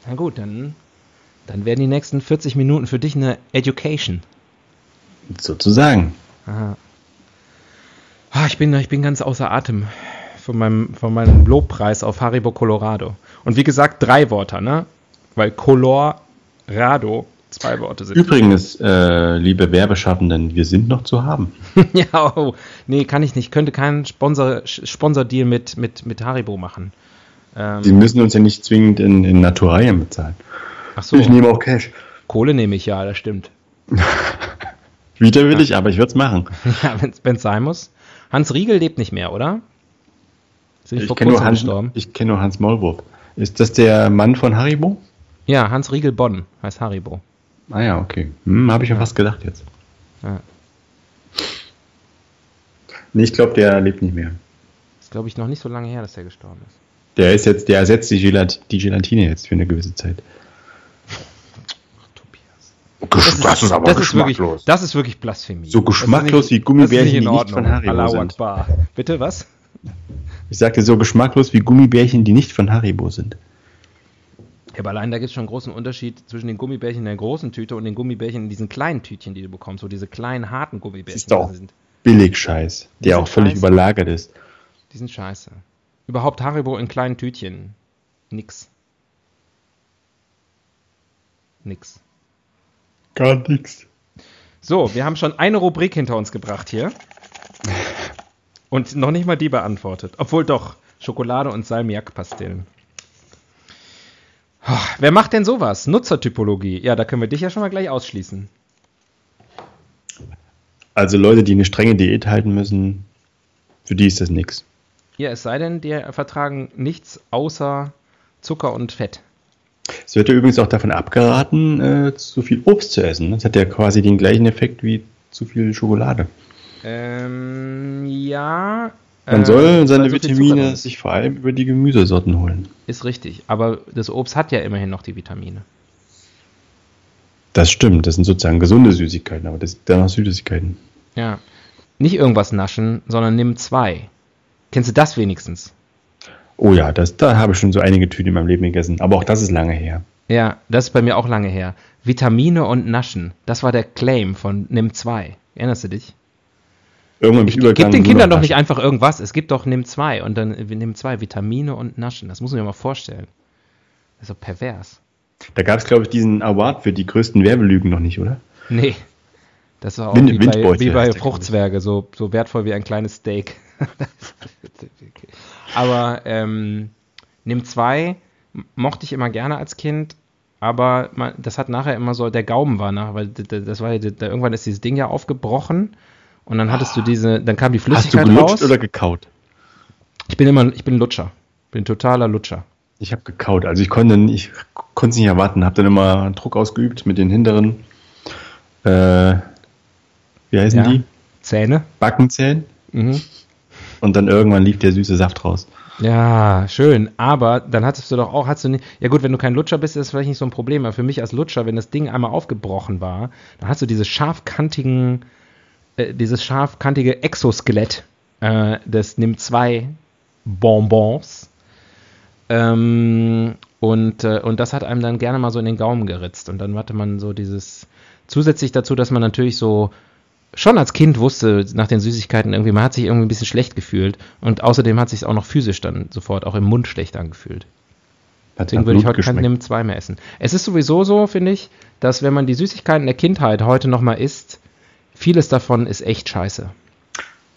S1: Na gut, dann, dann werden die nächsten 40 Minuten für dich eine Education.
S2: Sozusagen.
S1: Aha. Ah, ich, bin, ich bin ganz außer Atem von meinem, von meinem Lobpreis auf Haribo Colorado. Und wie gesagt, drei Worte, ne? Weil Colorado Zwei Worte sind.
S2: Übrigens, äh, liebe Werbeschaffenden, wir sind noch zu haben. (laughs)
S1: ja, oh, nee, kann ich nicht. Könnte keinen Sponsor, Sponsordeal mit, mit, mit Haribo machen.
S2: Ähm, Sie müssen uns ja nicht zwingend in, in Naturalien bezahlen.
S1: Ach so. Ich nehme auch Cash. Kohle nehme ich, ja, das stimmt. (laughs)
S2: Wieder will ja. ich, aber ich würde es machen. (laughs)
S1: Ja, wenn es sein muss. Hans Riegel lebt nicht mehr, oder?
S2: ich kenne nur, Hans, kenn nur Hans Maulwurf. Ist das der Mann von Haribo?
S1: Ja, Hans Riegel Bonn heißt Haribo.
S2: Ah ja, okay. Hm, Habe ich ja fast gedacht jetzt. Ja. Nee, ich glaube, der lebt nicht mehr.
S1: Ist, glaube ich, noch nicht so lange her, dass er gestorben ist.
S2: Der ist jetzt, der ersetzt die, Gelat die Gelatine jetzt für eine gewisse Zeit.
S1: Das ist, das ist aber das geschmacklos. Ist wirklich, das ist wirklich Blasphemie.
S2: So geschmacklos nicht, wie Gummibärchen, die nicht von Haribo
S1: sind. Bitte, was?
S2: Ich sagte so geschmacklos wie Gummibärchen, die nicht von Haribo sind.
S1: Ja, aber allein da gibt es schon einen großen Unterschied zwischen den Gummibärchen in der großen Tüte und den Gummibärchen in diesen kleinen Tütchen, die du bekommst. So diese kleinen, harten Gummibärchen. Das
S2: ist doch Billig-Scheiß, der auch völlig scheiße. überlagert ist.
S1: Die sind scheiße. Überhaupt Haribo in kleinen Tütchen. Nix. Nix.
S2: Gar nix.
S1: So, wir haben schon eine Rubrik hinter uns gebracht hier. Und noch nicht mal die beantwortet. Obwohl doch, Schokolade und Salmiak-Pastillen. Wer macht denn sowas? Nutzertypologie. Ja, da können wir dich ja schon mal gleich ausschließen.
S2: Also Leute, die eine strenge Diät halten müssen, für die ist das nichts.
S1: Ja, es sei denn, die vertragen nichts außer Zucker und Fett.
S2: Es wird ja übrigens auch davon abgeraten, äh, zu viel Obst zu essen. Das hat ja quasi den gleichen Effekt wie zu viel Schokolade.
S1: Ähm, ja.
S2: Man äh, soll seine Vitamine sich vor allem über die Gemüsesorten holen.
S1: Ist richtig, aber das Obst hat ja immerhin noch die Vitamine.
S2: Das stimmt, das sind sozusagen gesunde Süßigkeiten, aber das sind dann auch Süßigkeiten.
S1: Ja. Nicht irgendwas naschen, sondern nimm zwei. Kennst du das wenigstens?
S2: Oh ja, das, da habe ich schon so einige Tüten in meinem Leben gegessen. Aber auch das ist lange her.
S1: Ja, das ist bei mir auch lange her. Vitamine und Naschen. Das war der Claim von Nimm 2. Erinnerst du dich?
S2: Irgendwann ich,
S1: Gib den Kindern doch nicht einfach irgendwas. Es gibt doch Nimm 2 und dann Nimm 2 Vitamine und Naschen. Das muss man sich mal vorstellen. Das ist so pervers.
S2: Da gab es, glaube ich, diesen Award für die größten Werbelügen noch nicht, oder?
S1: Nee. Das war auch Wind, wie bei, wie bei Fruchtzwerge, so, so wertvoll wie ein kleines Steak. (laughs) aber ähm, Nimm 2 mochte ich immer gerne als Kind, aber man, das hat nachher immer so, der Gaumen war nach, weil das war ja, da, irgendwann ist dieses Ding ja aufgebrochen und dann hattest du diese, dann kam die Flüssigkeit Hast du
S2: gelutscht raus. oder gekaut?
S1: Ich bin immer, ich bin Lutscher. Bin totaler Lutscher.
S2: Ich habe gekaut, also ich konnte, ich konnte es nicht erwarten, habe dann immer Druck ausgeübt mit den hinteren, äh, wie heißen ja. die?
S1: Zähne.
S2: Backenzähnen. Mhm. Und dann irgendwann lief der süße Saft raus.
S1: Ja, schön. Aber dann hattest du doch auch, hast du nicht, ja gut, wenn du kein Lutscher bist, ist das vielleicht nicht so ein Problem. Aber für mich als Lutscher, wenn das Ding einmal aufgebrochen war, dann hast du diese scharfkantigen, äh, dieses scharfkantige Exoskelett äh, des Nimm 2 Bonbons. Ähm, und, äh, und das hat einem dann gerne mal so in den Gaumen geritzt. Und dann hatte man so dieses, zusätzlich dazu, dass man natürlich so schon als Kind wusste nach den Süßigkeiten irgendwie, man hat sich irgendwie ein bisschen schlecht gefühlt und außerdem hat sich es auch noch physisch dann sofort auch im Mund schlecht angefühlt. Deswegen würde ich heute kein Nimm 2 mehr essen. Es ist sowieso so, finde ich, dass wenn man die Süßigkeiten der Kindheit heute nochmal isst, vieles davon ist echt scheiße.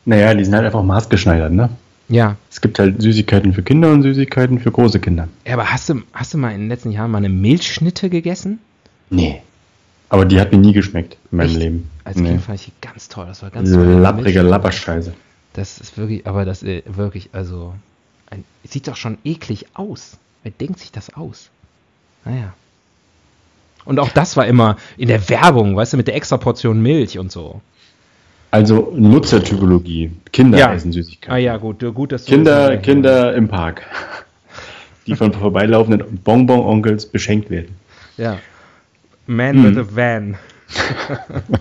S2: Naja, die sind halt einfach maßgeschneidert, ne?
S1: Ja.
S2: Es gibt halt Süßigkeiten für Kinder und Süßigkeiten für große Kinder.
S1: Ja, aber hast du, hast du mal in den letzten Jahren mal eine Milchschnitte gegessen?
S2: Nee. Aber die hat mir nie geschmeckt in meinem Echt? Leben.
S1: Als nee. Kind fand ich die ganz toll. Das war ganz
S2: Diese toll. lapprige Lapperscheiße.
S1: Das ist wirklich, aber das ist äh, wirklich, also, ein, sieht doch schon eklig aus. Wer denkt sich das aus? Naja. Und auch das war immer in der Werbung, weißt du, mit der extra Portion Milch und so.
S2: Also Nutzertypologie. Kinder ja. essen Süßigkeiten.
S1: Ah ja, gut, gut dass
S2: du Kinder, Kinder im Park, (laughs) die von vorbeilaufenden Bonbon-Onkels beschenkt werden.
S1: Ja. Man hm. with a van. (laughs)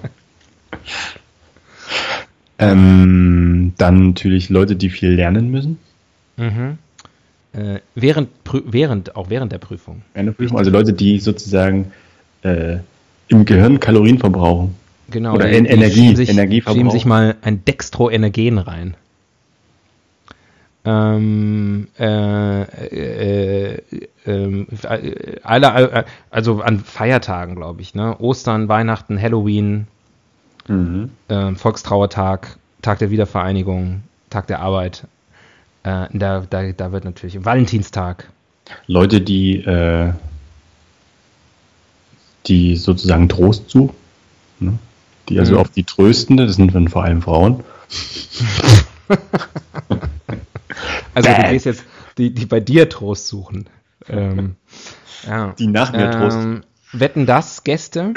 S2: ähm, dann natürlich Leute, die viel lernen müssen.
S1: Mhm. Äh, während, während, auch während der Prüfung.
S2: Während der Prüfung, also Leute, die sozusagen äh, im Gehirn Kalorien verbrauchen.
S1: Genau.
S2: Oder en Energie,
S1: sich,
S2: Energie
S1: verbrauchen. sich mal ein Dextroenergen rein. Ähm, äh, äh, äh, alle, also an Feiertagen, glaube ich, ne? Ostern, Weihnachten, Halloween, mhm. äh, Volkstrauertag, Tag der Wiedervereinigung, Tag der Arbeit. Äh, da, da, da wird natürlich Valentinstag.
S2: Leute, die, äh, die sozusagen Trost suchen, ne? die also mhm. auf die Tröstende, das sind dann vor allem Frauen. (laughs)
S1: Also Bäh. du gehst jetzt die, die bei dir Trost suchen. Ähm, (laughs)
S2: ja. Die nach mir Trost. Ähm,
S1: wetten das Gäste?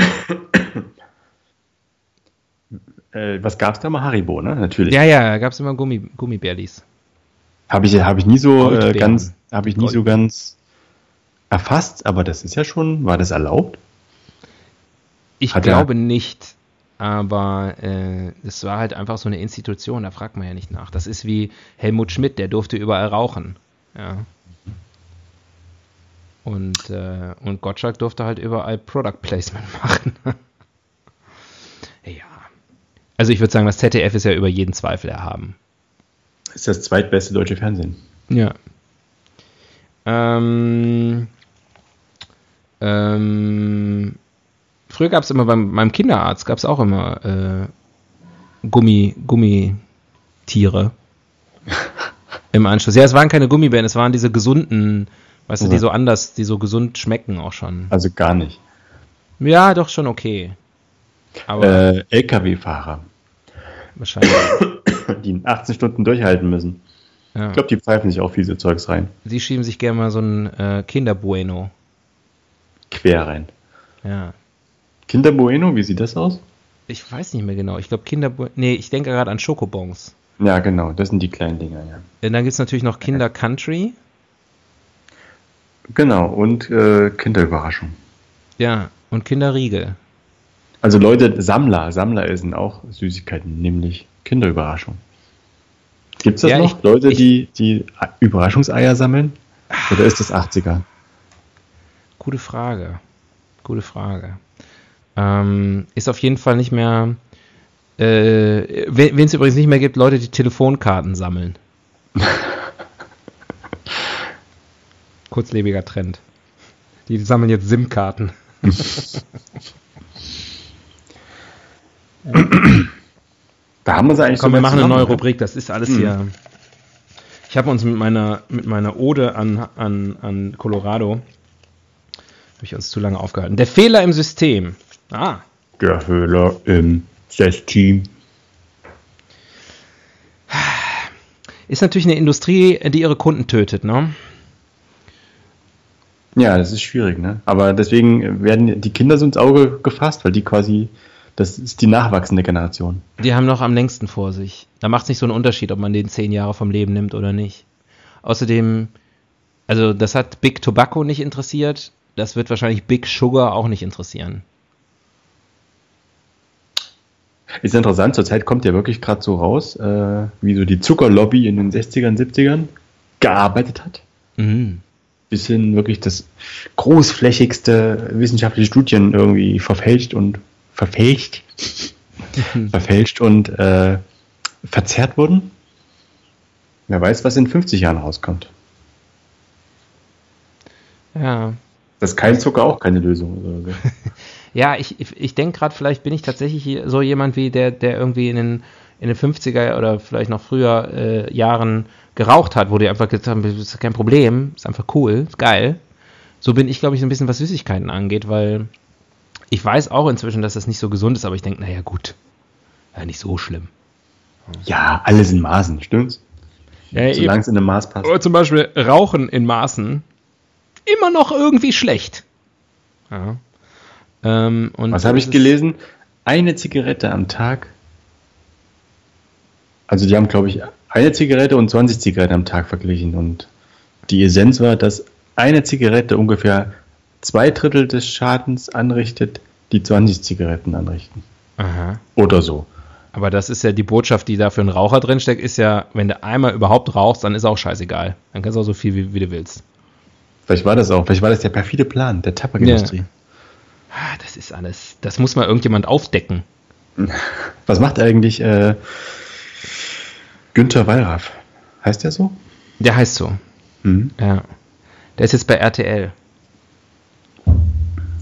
S2: äh, was gab's da mal? Haribo, ne? Natürlich.
S1: Ja, ja, gab es immer Gummi, Gummibärlis.
S2: Habe ich, hab ich nie so äh, ganz, habe ich nie Gold. so ganz erfasst, aber das ist ja schon, war das erlaubt?
S1: Ich Hat glaube er, nicht aber äh, es war halt einfach so eine Institution, da fragt man ja nicht nach. Das ist wie Helmut Schmidt, der durfte überall rauchen. Ja. Und, äh, und Gottschalk durfte halt überall Product Placement (laughs) machen. ja. Also ich würde sagen, das ZDF ist ja über jeden Zweifel erhaben.
S2: Ist das zweitbeste deutsche Fernsehen.
S1: Ja. Ähm, ähm, früher gab es immer beim meinem Kinderarzt gab es auch immer äh, Gummi, Gummitiere (laughs) im Anschluss. Ja, es waren keine Gummibären, es waren diese gesunden, weißt du, die so anders, die so gesund schmecken auch schon.
S2: Also gar nicht.
S1: Ja, doch schon okay.
S2: Äh, LKW-Fahrer.
S1: Wahrscheinlich. (coughs)
S2: Die 18 Stunden durchhalten müssen. Ja. Ich glaube, die pfeifen sich auch fiese Zeugs rein.
S1: Sie schieben sich gerne mal so ein äh, Kinderbueno.
S2: Quer rein.
S1: Ja.
S2: Kinder Bueno, wie sieht das aus?
S1: Ich weiß nicht mehr genau. Ich glaube Kinder Bueno. Nee, ich denke gerade an Schokobons.
S2: Ja, genau, das sind die kleinen Dinger, ja.
S1: Und dann gibt es natürlich noch Kinder Country.
S2: Genau, und äh, Kinderüberraschung.
S1: Ja, und Kinderriegel.
S2: Also Leute, Sammler, Sammler essen auch Süßigkeiten, nämlich Kinderüberraschung. Gibt es das ja, noch? Ich, Leute, ich, die, die Überraschungseier sammeln? Oder ist das 80er?
S1: Gute Frage. Gute Frage. Ähm, ist auf jeden Fall nicht mehr. Äh, Wen es übrigens nicht mehr gibt, Leute, die Telefonkarten sammeln. (laughs) Kurzlebiger Trend. Die sammeln jetzt SIM-Karten. (laughs)
S2: da haben wir es eigentlich
S1: Komm, so wir machen eine neue Rubrik, das ist alles hm. hier. Ich habe uns mit meiner, mit meiner Ode an, an, an Colorado, habe ich uns zu lange aufgehalten. Der Fehler im System.
S2: Ah. Der Höhler im System.
S1: Ist natürlich eine Industrie, die ihre Kunden tötet, ne?
S2: Ja, das ist schwierig, ne? Aber deswegen werden die Kinder so ins Auge gefasst, weil die quasi, das ist die nachwachsende Generation.
S1: Die haben noch am längsten vor sich. Da macht es nicht so einen Unterschied, ob man den zehn Jahre vom Leben nimmt oder nicht. Außerdem, also das hat Big Tobacco nicht interessiert, das wird wahrscheinlich Big Sugar auch nicht interessieren.
S2: Ist interessant, zurzeit kommt ja wirklich gerade so raus, äh, wie so die Zuckerlobby in den 60ern, 70ern gearbeitet hat. Mhm. Bis hin wirklich das großflächigste wissenschaftliche Studien irgendwie verfälscht und verfälscht, (laughs) verfälscht und äh, verzerrt wurden. Wer weiß, was in 50 Jahren rauskommt.
S1: Ja.
S2: Das ist kein Zucker auch keine Lösung. (laughs)
S1: Ja, ich, ich, ich denke gerade, vielleicht bin ich tatsächlich so jemand wie der, der irgendwie in den, in den 50er oder vielleicht noch früher äh, Jahren geraucht hat, wo die einfach gesagt haben, das ist kein Problem, ist einfach cool, ist geil. So bin ich, glaube ich, so ein bisschen, was Süßigkeiten angeht, weil ich weiß auch inzwischen, dass das nicht so gesund ist, aber ich denke, naja, gut, ja, nicht so schlimm.
S2: Ja, alles in Maßen, stimmt's?
S1: Ja, Solange es in einem Maß passt. Oder zum Beispiel Rauchen in Maßen immer noch irgendwie schlecht.
S2: Ja. Ähm, Was habe ich gelesen? Eine Zigarette am Tag. Also die haben, glaube ich, eine Zigarette und 20 Zigaretten am Tag verglichen. Und die Essenz war, dass eine Zigarette ungefähr zwei Drittel des Schadens anrichtet, die 20 Zigaretten anrichten.
S1: Aha.
S2: Oder so.
S1: Aber das ist ja die Botschaft, die da für einen Raucher drinsteckt, ist ja, wenn du einmal überhaupt rauchst, dann ist auch scheißegal. Dann kannst du auch so viel, wie, wie du willst.
S2: Vielleicht war das auch, vielleicht war das der perfide Plan der Tabakindustrie. Ja.
S1: Ah, das ist alles, das muss mal irgendjemand aufdecken. (laughs)
S2: Was macht eigentlich äh, Günther Wallraff? Heißt der so?
S1: Der heißt so.
S2: Mhm.
S1: Ja. Der ist jetzt bei RTL.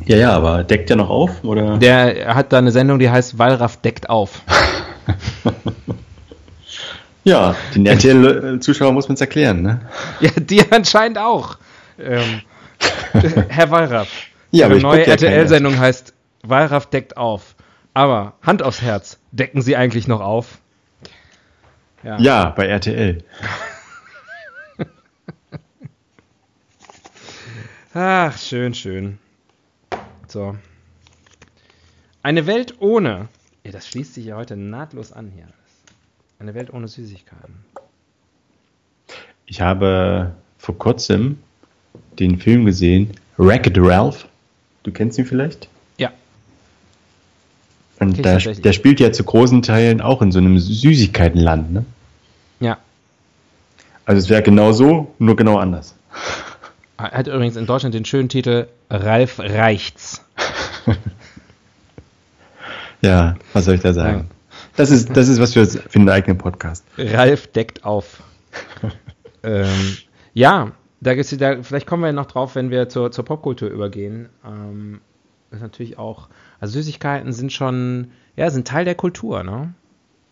S2: Ja, ja, aber deckt der noch auf? Oder?
S1: Der hat da eine Sendung, die heißt Wallraff deckt auf. (laughs)
S2: ja, den (laughs) RTL-Zuschauer muss man es erklären, ne?
S1: Ja, dir anscheinend auch. Ähm, Herr Wallraff.
S2: Ja, ich
S1: neue
S2: ja.
S1: RTL-Sendung heißt Wallraff deckt auf. Aber Hand aufs Herz, decken Sie eigentlich noch auf?
S2: Ja, bei RTL. (laughs)
S1: Ach, schön, schön. So. Eine Welt ohne. Ja, das schließt sich ja heute nahtlos an hier. Eine Welt ohne Süßigkeiten.
S2: Ich habe vor kurzem den Film gesehen, Wreck-It Ralph. Du kennst ihn vielleicht?
S1: Ja.
S2: Und da, der spielt ja zu großen Teilen auch in so einem Süßigkeitenland, ne?
S1: Ja.
S2: Also es wäre genau so, nur genau anders.
S1: Er hat übrigens in Deutschland den schönen Titel Ralf Reichts. (laughs)
S2: Ja, was soll ich da sagen? Das ist, das ist was für, für einen eigenen Podcast.
S1: Ralf deckt auf. (laughs) ähm, ja, da gibt's, da, vielleicht kommen wir noch drauf, wenn wir zur, zur Popkultur übergehen. Ähm, ist natürlich auch, also Süßigkeiten sind schon, ja, sind Teil der Kultur, ne?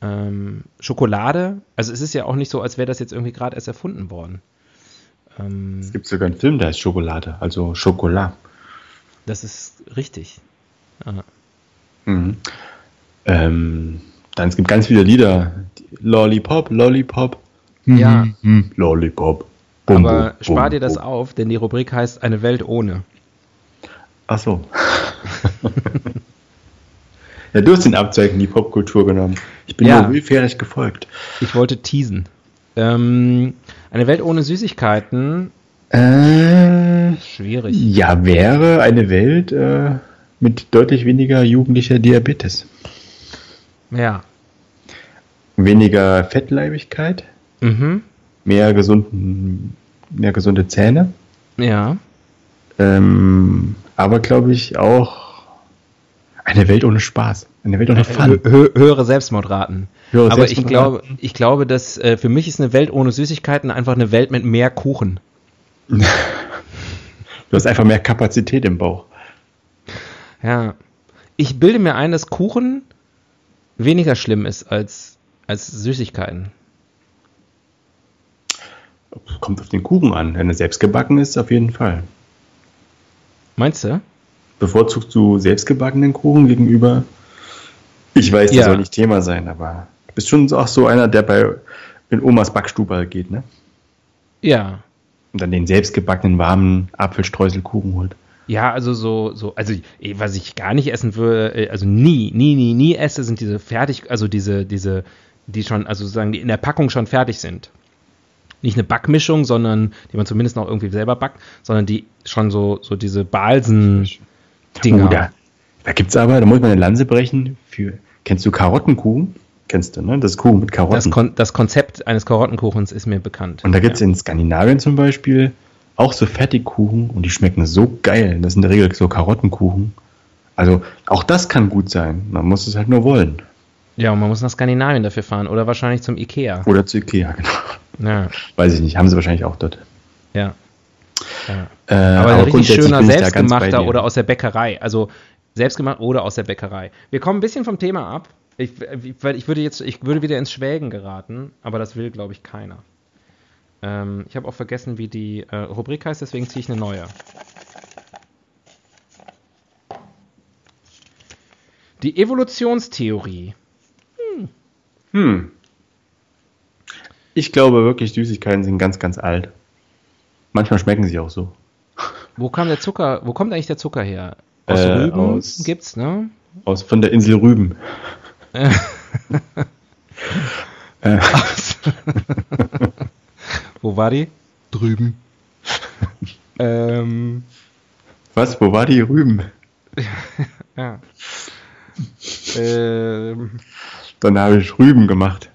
S1: Ähm, Schokolade, also es ist ja auch nicht so, als wäre das jetzt irgendwie gerade erst erfunden worden. Ähm,
S2: Es gibt sogar einen Film, der heißt Schokolade, also Schokolade.
S1: das ist richtig.
S2: Mhm. Ähm, dann es gibt ganz viele Lieder. Lollipop, Lollipop.
S1: Ja.
S2: Mhm. Lollipop. Bum,
S1: Aber spar
S2: bum,
S1: dir das auf, denn die Rubrik heißt Eine Welt ohne.
S2: Ach so. (laughs) ja, du hast den Abzweig in die Popkultur genommen. Ich bin
S1: Ja.
S2: nur willfährig gefolgt.
S1: Ich wollte teasen. Ähm, eine Welt ohne Süßigkeiten,
S2: Äh,
S1: schwierig.
S2: ja, wäre eine Welt äh, mit deutlich weniger jugendlicher Diabetes.
S1: Ja.
S2: Weniger Fettleibigkeit,
S1: Mhm.
S2: Mehr, gesunden, mehr gesunde Zähne.
S1: Ja.
S2: Ähm, aber glaube ich auch eine Welt ohne Spaß. Eine Welt ohne Fun.
S1: Hö hö höhere Selbstmordraten.
S2: Höhere
S1: Aber ich glaube,
S2: Selbstmordraten.
S1: ich glaube, dass äh, für mich ist eine Welt ohne Süßigkeiten einfach eine Welt mit mehr Kuchen. (laughs)
S2: Du hast einfach mehr Kapazität im Bauch.
S1: Ja. Ich bilde mir ein, dass Kuchen weniger schlimm ist als, als Süßigkeiten.
S2: Kommt auf den Kuchen an. Wenn er selbst gebacken ist, auf jeden Fall.
S1: Meinst du?
S2: Bevorzugst du selbstgebackenen Kuchen gegenüber? Ich weiß, das
S1: Ja.
S2: soll nicht Thema sein, aber du bist schon auch so einer, der bei in Omas Backstube geht, ne?
S1: Ja.
S2: Und dann den selbstgebackenen warmen Apfelstreuselkuchen holt.
S1: Ja, also so, so, also was ich gar nicht essen würde, äh, also nie, nie, nie, nie esse, sind diese fertig, also diese, diese, die schon, also sozusagen, die in der Packung schon fertig sind. Nicht eine Backmischung, sondern die man zumindest noch irgendwie selber backt, sondern die schon so, so diese Balsen-Dinger.
S2: Oh, da, da gibt's aber, da muss man eine Lanze brechen für. Kennst du Karottenkuchen? Kennst du, ne? Das Kuchen mit Karotten.
S1: das, Kon das Konzept eines Karottenkuchens ist mir bekannt.
S2: Und da gibt's in Skandinavien zum Beispiel auch so Fertigkuchen und die schmecken so geil. Das sind in der Regel so Karottenkuchen. Also auch das kann gut sein. Man muss es halt nur wollen.
S1: Ja, und man muss nach Skandinavien dafür fahren oder wahrscheinlich zum Ikea.
S2: Oder zu Ikea, (laughs) genau.
S1: Ja,
S2: Weiß ich nicht. Haben sie wahrscheinlich auch dort.
S1: ja. ja.
S2: Äh,
S1: Aber, ein richtig schöner selbstgemachter oder aus der Bäckerei. Also selbstgemacht oder aus der Bäckerei. Wir kommen ein bisschen vom Thema ab. Ich, weil ich würde jetzt, ich würde wieder ins Schwelgen geraten, aber das will, glaube ich, keiner. Ähm, ich habe auch vergessen, wie die äh, Rubrik heißt, deswegen ziehe ich eine neue. Die Evolutionstheorie.
S2: Hm. Ich glaube wirklich, Süßigkeiten sind ganz, ganz alt. Manchmal schmecken sie auch so.
S1: Wo kam der Zucker, wo kommt eigentlich der Zucker her? Aus
S2: Äh,
S1: Rüben
S2: aus-
S1: gibt's, ne?
S2: Aus von der Insel Rüben. (laughs) (laughs)
S1: Wo war die? Drüben. ähm,
S2: Was? Wo war die Rüben? (laughs)
S1: ja. ähm,
S2: Dann habe ich Rüben gemacht.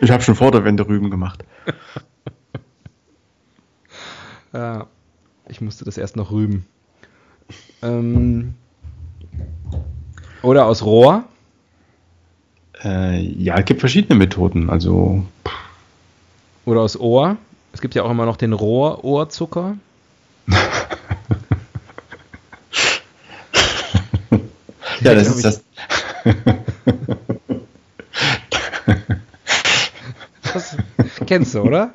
S2: Ich habe schon vor der Wende Rüben gemacht. (laughs)
S1: ja. Ich musste das erst noch rüben. Ähm, oder aus Rohr.
S2: Äh, ja, es gibt verschiedene Methoden. Also
S1: Oder aus Ohr. Es gibt ja auch immer noch den Rohrohrzucker. (laughs)
S2: ja, das ist das (laughs)
S1: kennst du, oder?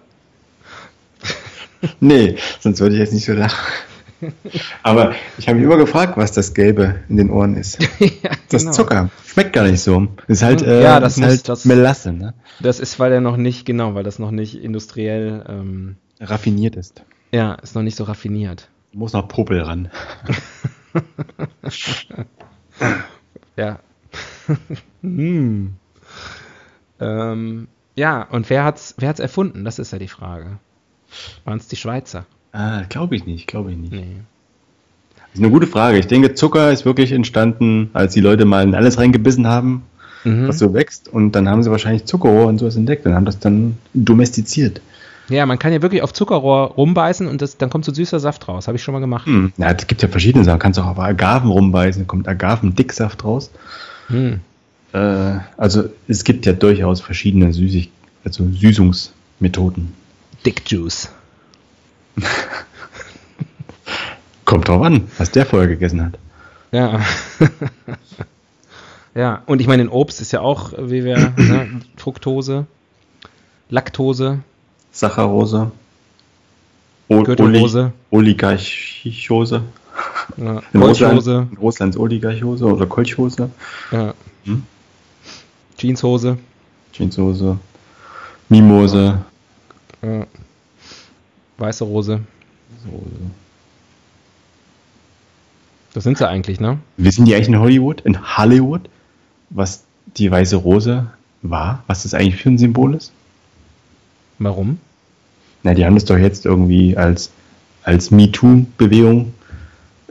S2: Nee, sonst würde ich jetzt nicht so lachen. Aber ich habe mich immer gefragt, was das Gelbe in den Ohren ist. (laughs)
S1: ja,
S2: Das
S1: genau.
S2: Zucker. Schmeckt gar nicht so. Ist halt, äh,
S1: Ja, das
S2: ist
S1: muss-
S2: halt
S1: das-
S2: Melasse, ne?
S1: Das ist, weil er noch nicht, genau, weil das noch nicht industriell, ähm,
S2: Raffiniert ist.
S1: ja, ist noch nicht so raffiniert.
S2: Muss noch Popel ran. (laughs)
S1: Ja. (laughs) hm. ähm, ja, und wer hat's, wer hat's erfunden? Das ist ja die Frage. Waren es die Schweizer?
S2: Ah, glaube ich nicht, glaube ich nicht.
S1: Nee.
S2: Das ist eine gute Frage. Ich denke, Zucker ist wirklich entstanden, als die Leute mal in alles reingebissen haben,
S1: Mhm.
S2: was so wächst. Und dann haben sie wahrscheinlich Zuckerrohr und sowas entdeckt und haben das dann domestiziert.
S1: Ja, man kann ja wirklich auf Zuckerrohr rumbeißen und das, dann kommt so süßer Saft raus. Habe ich schon mal gemacht.
S2: Hm. Ja, es gibt ja verschiedene Sachen. Kannst auch auf Agaven rumbeißen, kommt Agavendicksaft raus.
S1: Hm.
S2: Äh, also es gibt ja durchaus verschiedene Süßig also Süßungsmethoden.
S1: Dick Juice. (laughs)
S2: Kommt drauf an, was der vorher gegessen hat.
S1: Ja. (laughs) ja, und ich meine, in Obst ist ja auch, wie wir, (clears throat) ne, Fructose, Laktose,
S2: Saccharose. O-
S1: Gürtelrose.
S2: Oli Oligarchose.
S1: ja,
S2: In Russland, in Russland ist Oligarchose oder Kolchhose.
S1: ja.
S2: Hm?
S1: Jeanshose,
S2: Jeanshose. Mimose.
S1: ja. weiße Rose. Das sind sie eigentlich, ne?
S2: Wissen die eigentlich in Hollywood, in Hollywood, was die weiße Rose war? Was das eigentlich für ein Symbol ist?
S1: Warum?
S2: Na, die haben das doch jetzt irgendwie als, als MeToo-Bewegung,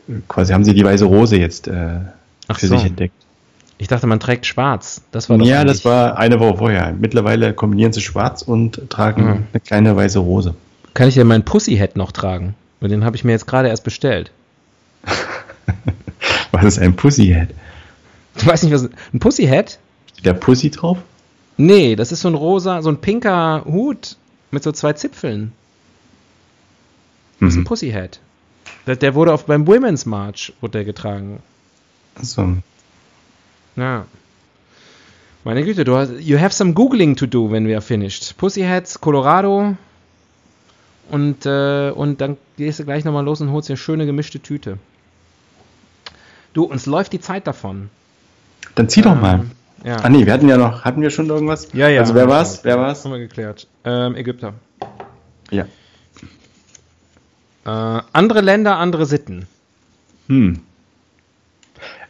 S2: äh, quasi haben sie die weiße Rose jetzt äh, für
S1: so.
S2: sich entdeckt.
S1: Ich dachte, man trägt schwarz. Das war
S2: ja, das war eine Woche vorher. Mittlerweile kombinieren sie schwarz und tragen
S1: Mhm.
S2: eine kleine weiße Rose.
S1: Kann ich denn meinen Pussyhead noch tragen? Weil Den habe ich mir jetzt gerade erst bestellt. (laughs)
S2: Was ist ein Pussyhead?
S1: Du weißt nicht, was ein Pussyhead?
S2: Steht da Pussy drauf?
S1: Nee, das ist so ein rosa, so ein pinker Hut mit so zwei Zipfeln. Das ist ein
S2: Mhm.
S1: Pussyhead. Der, der wurde auf beim Women's March wurde der getragen.
S2: So.
S1: Ja. Meine Güte, du hast, you have some googling to do, when we are finished. Pussyheads, Colorado. Und, äh, und dann gehst du gleich nochmal los und holst dir eine schöne gemischte Tüte. Du, uns läuft die Zeit davon.
S2: Dann zieh doch
S1: Ähm,
S2: mal.
S1: Ja.
S2: Ah nee, wir hatten ja noch, hatten wir schon irgendwas?
S1: Ja, ja.
S2: Also wer war's? Wer war's?
S1: Haben wir geklärt. Ähm, Ägypter.
S2: Ja.
S1: Äh, andere Länder, andere Sitten.
S2: Hm.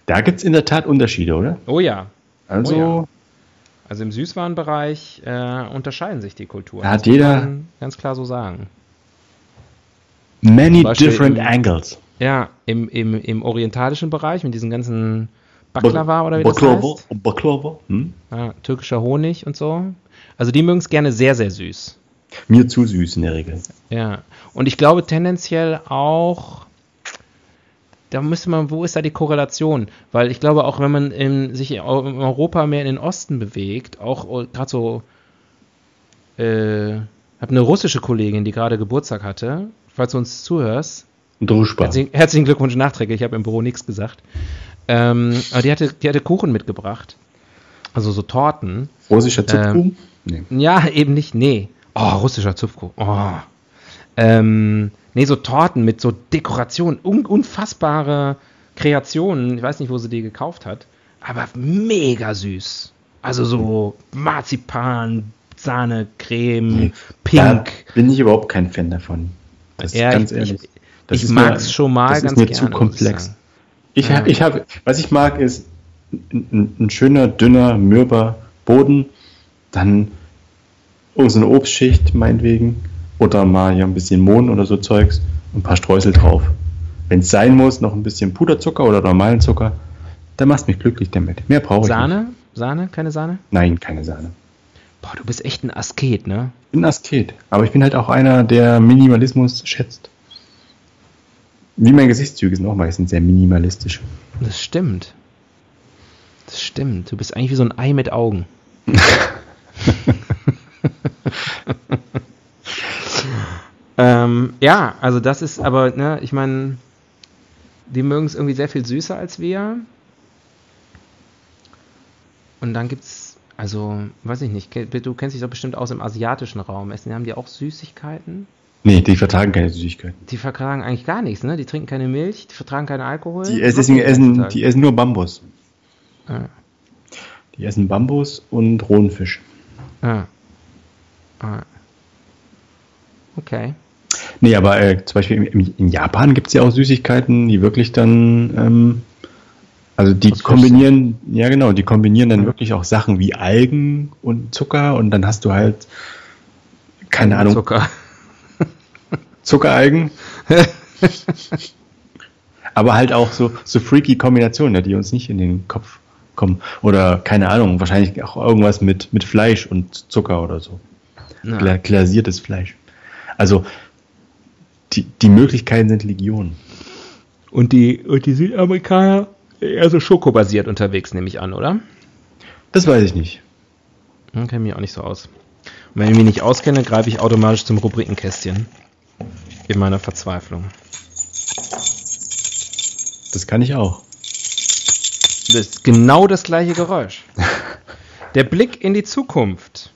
S2: Da gibt's in der Tat Unterschiede, oder?
S1: Oh ja.
S2: Also,
S1: Oh Also im Süßwarenbereich äh, unterscheiden sich die Kulturen.
S2: Da hat jeder-
S1: ganz klar so sagen.
S2: many different
S1: im-
S2: angles.
S1: Ja, im, im, im orientalischen Bereich mit diesen ganzen Baklava oder wie
S2: Baklava,
S1: das heißt.
S2: Baklava. Hm?
S1: Ja, türkischer Honig und so. Also die mögen es gerne sehr, sehr süß.
S2: Mir zu süß in der Regel.
S1: Ja. Und ich glaube tendenziell auch, da müsste man, wo ist da die Korrelation? Weil ich glaube auch, wenn man in, sich in Eu- in Europa mehr in den Osten bewegt, auch gerade so, äh, habe eine russische Kollegin, die gerade Geburtstag hatte, falls du uns zuhörst,
S2: Druschbar.
S1: Herzlichen, herzlichen Glückwunsch nachträglich, ich habe im Büro nichts gesagt. Ähm, aber die hatte, die hatte Kuchen mitgebracht. Also so Torten.
S2: Russischer Zupfkuchen? nee.
S1: Ja, eben nicht, nee. Oh, russischer Zupfkuchen. Oh. Ähm, nee, so Torten mit so Dekorationen, un unfassbare Kreationen. Ich weiß nicht, wo sie die gekauft hat, aber mega süß. Also so Marzipan, Sahne, Creme,
S2: Da
S1: Pink.
S2: bin ich überhaupt kein Fan davon. Das
S1: Ja,
S2: ist ganz
S1: ich-
S2: ehrlich.
S1: ich-
S2: Das
S1: ich
S2: ist
S1: mag's
S2: mir-
S1: schon mal
S2: das
S1: ganz
S2: ist mir
S1: gerne,
S2: zu komplex. Ich,
S1: Ja.
S2: ich habe, was ich mag, ist ein, ein, schöner, dünner, mürber Boden, dann so eine Obstschicht meinetwegen oder mal hier ein bisschen Mohn oder so Zeugs und ein paar Streusel drauf. Wenn es sein muss, noch ein bisschen Puderzucker oder normalen Zucker, dann machst mich glücklich damit. Mehr brauche ich nicht.
S1: Sahne? Sahne? Keine Sahne?
S2: Nein, keine Sahne.
S1: Boah, du bist echt ein Asket, ne?
S2: Ich bin Asket, aber ich bin halt auch einer, der Minimalismus schätzt. Wie meine Gesichtszüge sind auch meistens sehr minimalistisch.
S1: Das stimmt. Das stimmt. Du bist eigentlich wie so ein Ei mit Augen. (laughs) Ähm, ja, also das ist aber, ne, ich meine, die mögen es irgendwie sehr viel süßer als wir. Und dann gibt's, also, weiß ich nicht, du kennst dich doch bestimmt aus im asiatischen Raum. Essen, haben die auch Süßigkeiten?
S2: Nee, die vertragen keine Süßigkeiten.
S1: Die vertragen eigentlich gar nichts, ne? Die trinken keine Milch, die vertragen keinen Alkohol.
S2: Die, essen, essen, die essen nur Bambus.
S1: Ah.
S2: Die essen Bambus und rohen Fisch.
S1: Ah. Ah. Okay.
S2: Nee, aber äh, zum Beispiel in, in Japan gibt es ja auch Süßigkeiten, die wirklich dann, ähm, also die
S1: Fisch
S2: kombinieren, ja genau, die kombinieren dann
S1: Ja.
S2: wirklich auch Sachen wie Algen und Zucker und dann hast du halt, keine Ahnung,
S1: Zucker. (laughs)
S2: Zuckeralgen. (laughs) aber halt auch so, so freaky Kombinationen, die uns nicht in den Kopf kommen. Oder keine Ahnung, wahrscheinlich auch irgendwas mit, mit Fleisch und Zucker oder so.
S1: Ja.
S2: Gla glasiertes Fleisch. Also die, die Möglichkeiten sind Legion.
S1: Und die, und die Südamerikaner eher so schokobasiert unterwegs, nehme ich an, oder?
S2: Das weiß ich nicht.
S1: Hm, kenne mich auch nicht so aus. Und wenn ich mich nicht auskenne, greife ich automatisch zum Rubrikenkästchen. In meiner Verzweiflung.
S2: Das kann ich auch.
S1: Das ist genau das gleiche Geräusch. (laughs) Der Blick in die Zukunft.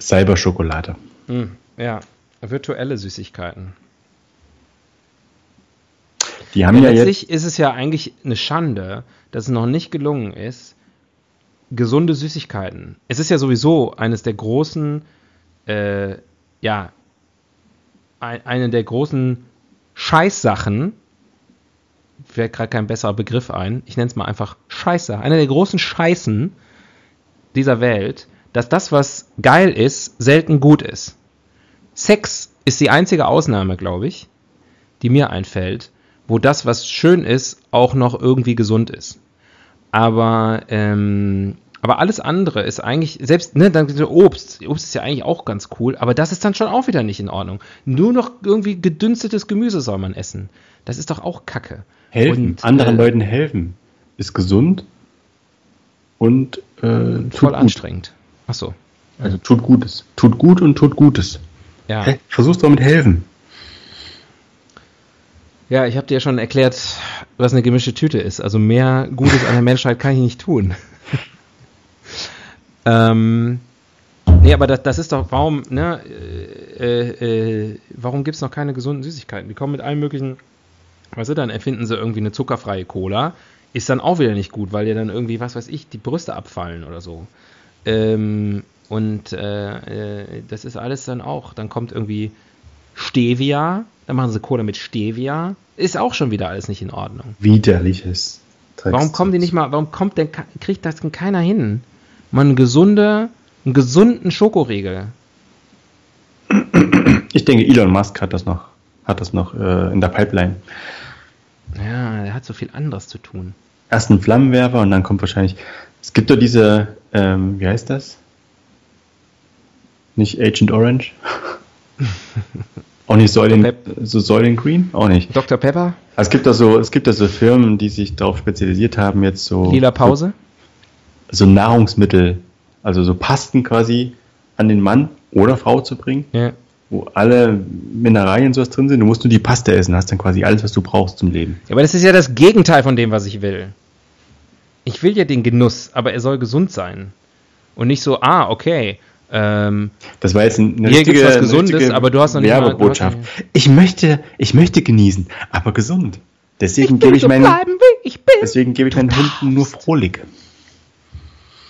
S2: Cyberschokolade.
S1: Hm, ja, virtuelle Süßigkeiten.
S2: Die haben
S1: Ja, letztlich ist es ja eigentlich eine Schande, dass es noch nicht gelungen ist, gesunde Süßigkeiten. Es ist ja sowieso eines der großen, äh, ja, ein, eine der großen Scheißsachen, fällt gerade kein besserer Begriff ein, ich nenne es mal einfach Scheiße, eine der großen Scheißen dieser Welt, dass das, was geil ist, selten gut ist. Sex ist die einzige Ausnahme, glaube ich, die mir einfällt, wo das, was schön ist, auch noch irgendwie gesund ist. Aber, ähm, aber alles andere ist eigentlich, selbst, ne, dann Obst. Obst ist ja eigentlich auch ganz cool, aber das ist dann schon auch wieder nicht in Ordnung. Nur noch irgendwie gedünstetes Gemüse soll man essen. Das ist doch auch Kacke.
S2: helfen,
S1: Und,
S2: anderen
S1: äh,
S2: Leuten helfen. Ist gesund und äh, tut
S1: Voll
S2: gut.
S1: anstrengend. Ach so.
S2: Also tut Gutes. Tut gut und tut Gutes.
S1: Ja.
S2: Hä? Versuch's doch mit helfen.
S1: Ja, ich habe dir ja schon erklärt, was eine gemischte Tüte ist. Also mehr Gutes an der Menschheit kann ich nicht tun. (laughs) ähm, nee, aber das, das ist doch, warum, ne, äh, äh, warum gibt es noch keine gesunden Süßigkeiten? Die kommen mit allen möglichen, weißt du, dann erfinden sie irgendwie eine zuckerfreie Cola. Ist dann auch wieder nicht gut, weil dir dann irgendwie, was weiß ich, die Brüste abfallen oder so. Ähm, und äh, äh, das ist alles dann auch. Dann kommt irgendwie Stevia, dann machen sie Cola mit Stevia. Ist auch schon wieder alles nicht in Ordnung.
S2: Widerliches.
S1: Warum kommen die nicht mal, warum kommt denn, kriegt das denn keiner hin? Mal eine gesunde, einen gesunden Schokoriegel.
S2: Ich denke, Elon Musk hat das noch, hat das noch äh, in der Pipeline.
S1: Ja, der hat so viel anderes zu tun.
S2: Erst ein Flammenwerfer und dann kommt wahrscheinlich. Es gibt doch diese, ähm, wie heißt das? Nicht Agent Orange? (laughs) Auch nicht Soylent,
S1: Pep.
S2: so Soylent Green? Auch nicht.
S1: Dr. Pepper,
S2: Also es gibt da so, es gibt da so Firmen, die sich darauf spezialisiert haben, jetzt so,
S1: lila Pause.
S2: so Nahrungsmittel, also so Pasten quasi an den Mann oder Frau zu bringen,
S1: Ja.
S2: wo alle Mineralien und sowas drin sind. Du musst nur die Paste essen, hast dann quasi alles, was du brauchst zum Leben.
S1: ja, aber das ist ja das Gegenteil von dem, was ich will. Ich will ja den Genuss, aber er soll gesund sein. Und nicht so, ah, okay, ähm,
S2: Das war jetzt ein- eine
S1: Hier gibt's was
S2: eine
S1: Gesundes, aber du hast noch nicht mal-
S2: Werbebotschaft.
S1: du hast
S2: Ich möchte, ich möchte genießen, aber gesund. Deswegen gebe ich meinen,
S1: wie ich bin.
S2: deswegen gebe ich meinen Hunden nur Frohlig.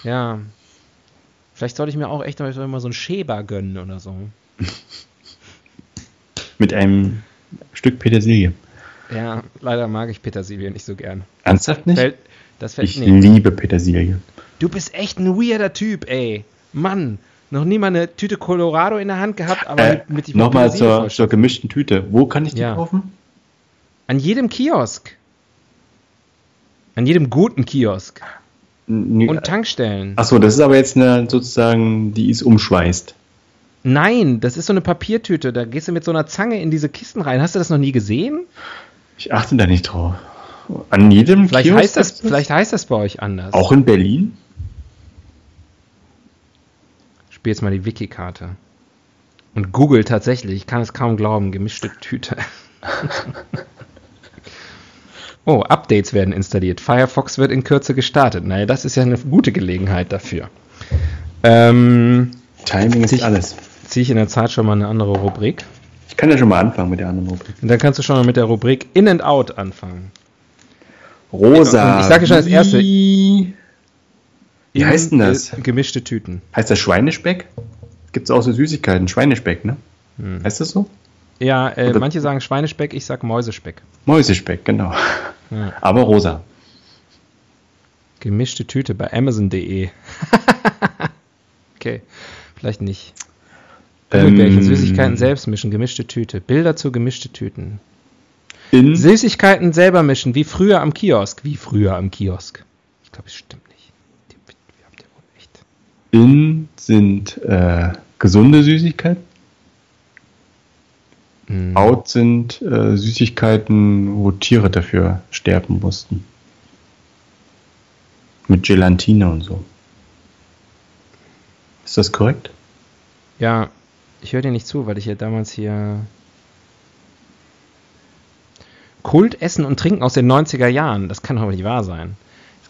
S1: Ja. Vielleicht sollte ich mir auch echt mal mal so einen Schäber gönnen oder so. (laughs)
S2: Mit einem Stück Petersilie.
S1: Ja, leider mag ich Petersilie nicht so gern.
S2: Ernsthaft nicht?
S1: Fällt, das fällt
S2: ich
S1: nee.
S2: liebe Petersilie.
S1: Du bist echt ein weirder Typ, ey. Mann, noch nie mal eine Tüte Colorado in der Hand gehabt, aber
S2: Äh,
S1: mit, die
S2: Nochmal zur, zur gemischten Tüte. Wo kann ich die
S1: Ja.
S2: kaufen?
S1: An jedem Kiosk. An jedem guten Kiosk.
S2: N-
S1: Und Tankstellen.
S2: Achso, das ist aber jetzt eine sozusagen, die ist umschweißt.
S1: Nein, das ist so eine Papiertüte. Da gehst du mit so einer Zange in diese Kisten rein. Hast du das noch nie gesehen?
S2: Ich achte da nicht drauf. An jedem
S1: Vielleicht,
S2: Kiosk
S1: heißt das? vielleicht heißt das bei euch anders.
S2: Auch in Berlin?
S1: Spiel jetzt mal die Wiki-Karte. Und Google tatsächlich, ich kann es kaum glauben, gemischte Tüte. (laughs) oh, Updates werden installiert. Firefox wird in Kürze gestartet. Naja, das ist ja eine gute Gelegenheit dafür. Ähm,
S2: Timing ist
S1: Sich-
S2: alles.
S1: Ziehe ich in der Zeit schon mal eine andere Rubrik.
S2: Ich kann ja schon mal anfangen mit der anderen Rubrik.
S1: Und dann kannst du schon mal mit der Rubrik In and Out anfangen.
S2: Rosa.
S1: Und ich sage schon als erste-
S2: Wie Wie heißt denn das?
S1: Gemischte Tüten.
S2: heißt das Schweinespeck? Gibt es auch so Süßigkeiten? Schweinespeck, ne? Heißt das so?
S1: Ja, äh, manche sagen Schweinespeck, ich sag Mäusespeck.
S2: Mäusespeck, genau.
S1: Ja.
S2: Aber rosa.
S1: Gemischte Tüte bei Amazon.de. (laughs) okay, vielleicht nicht. Gummibärchen,
S2: Ähm,
S1: Süßigkeiten selbst mischen, gemischte Tüte. Bilder zu gemischte Tüten. Süßigkeiten selber mischen, wie früher am Kiosk. Wie früher am Kiosk. Ich glaube, es stimmt nicht. Die, wie habt ihr wohl echt?
S2: In sind äh, gesunde Süßigkeiten.
S1: Hm.
S2: Out sind äh, Süßigkeiten, wo Tiere dafür sterben mussten. Mit Gelatine und so. Ist das korrekt?
S1: Ja, ich höre dir nicht zu, weil ich ja damals hier. Kult, Essen und Trinken aus den 90er Jahren. Das kann doch nicht wahr sein.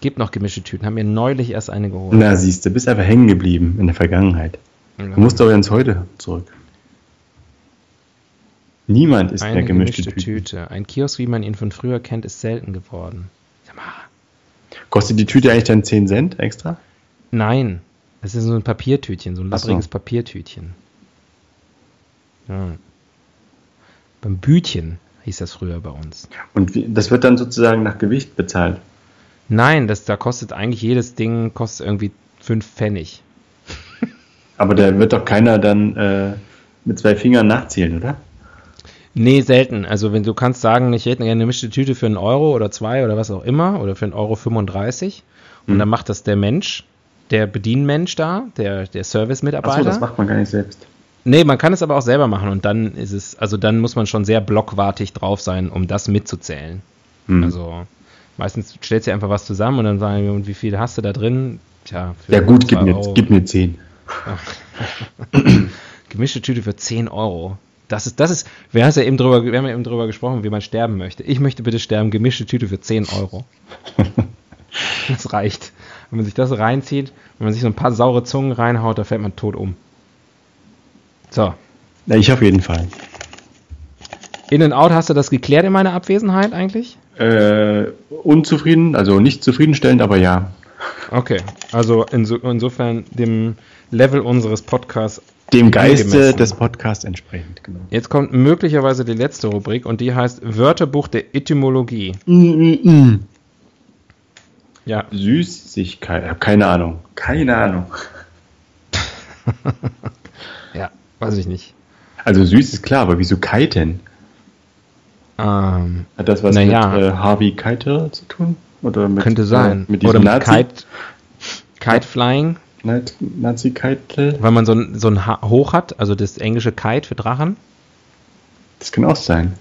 S1: Es gibt noch gemischte Tüten. Haben mir neulich erst eine geholt.
S2: Na, siehst du, bist einfach hängen geblieben in der Vergangenheit. Du musst aber ins Heute zurück. Niemand ist
S1: eine
S2: mehr gemischte,
S1: gemischte
S2: Tüten.
S1: Tüte. Ein Kiosk, wie man ihn von früher kennt, ist selten geworden. Sag mal,
S2: Kostet die Tüte eigentlich dann 10 Cent extra?
S1: nein, das ist so ein Papiertütchen, so ein
S2: Ach so.
S1: Papiertütchen. Ja. Beim Bütchen hieß das früher bei uns.
S2: Und wie, das wird dann sozusagen nach Gewicht bezahlt.
S1: Nein, das, da kostet eigentlich jedes Ding kostet irgendwie 5 Pfennig. (laughs)
S2: Aber da wird doch keiner dann äh, mit zwei Fingern nachzählen, oder?
S1: Nee, selten. Also wenn du kannst sagen, ich hätte gerne eine gemischte Tüte für einen Euro oder zwei oder was auch immer oder für einen Euro 35 und
S2: Hm.
S1: dann macht das der Mensch, der Bedienmensch da, der, der
S2: Achso,
S1: Service-Mitarbeiter.
S2: das macht man gar nicht selbst.
S1: Nee, man kann es aber auch selber machen und dann ist es, also dann muss man schon sehr blockwartig drauf sein, um das mitzuzählen.
S2: Hm.
S1: Also meistens stellst du einfach was zusammen und dann sagen wir, und wie viel hast du da drin? Tja, für
S2: ja gut, gib mir,
S1: Euro.
S2: gib mir 10. (laughs)
S1: Gemischte Tüte für 10 Euro. Das ist, das ist, wir, hast ja eben drüber, wir haben ja eben drüber gesprochen, wie man sterben möchte. Ich möchte bitte sterben, gemischte Tüte für 10 Euro. (laughs) das reicht. Wenn man sich das reinzieht, wenn man sich so ein paar saure Zungen reinhaut, da fällt man tot um. So.
S2: Ja, ich auf jeden Fall.
S1: In and Out, hast du das geklärt in meiner Abwesenheit eigentlich?
S2: Äh, unzufrieden, also nicht zufriedenstellend, aber ja.
S1: Okay, also inso, insofern dem Level unseres Podcasts.
S2: Dem Geiste
S1: angemessen.
S2: des Podcasts entsprechend, genau.
S1: Jetzt kommt möglicherweise die letzte Rubrik und die heißt Wörterbuch der Etymologie. Ja,
S2: Süßigkeit, ich habe keine Ahnung. Keine Ahnung. (laughs)
S1: ja, weiß ich nicht.
S2: Also süß ist klar, aber wieso Kiten?
S1: Ähm,
S2: Hat das was mit äh, Harvey Keitel zu tun? Oder mit,
S1: könnte sein.
S2: Äh, mit diesem
S1: Oder mit
S2: Nazi,
S1: Kite, Kite Flying,
S2: Nazi, Keitel?
S1: weil man so ein, so ein Hoch hat, also das englische Kite für Drachen,
S2: Das kann auch sein.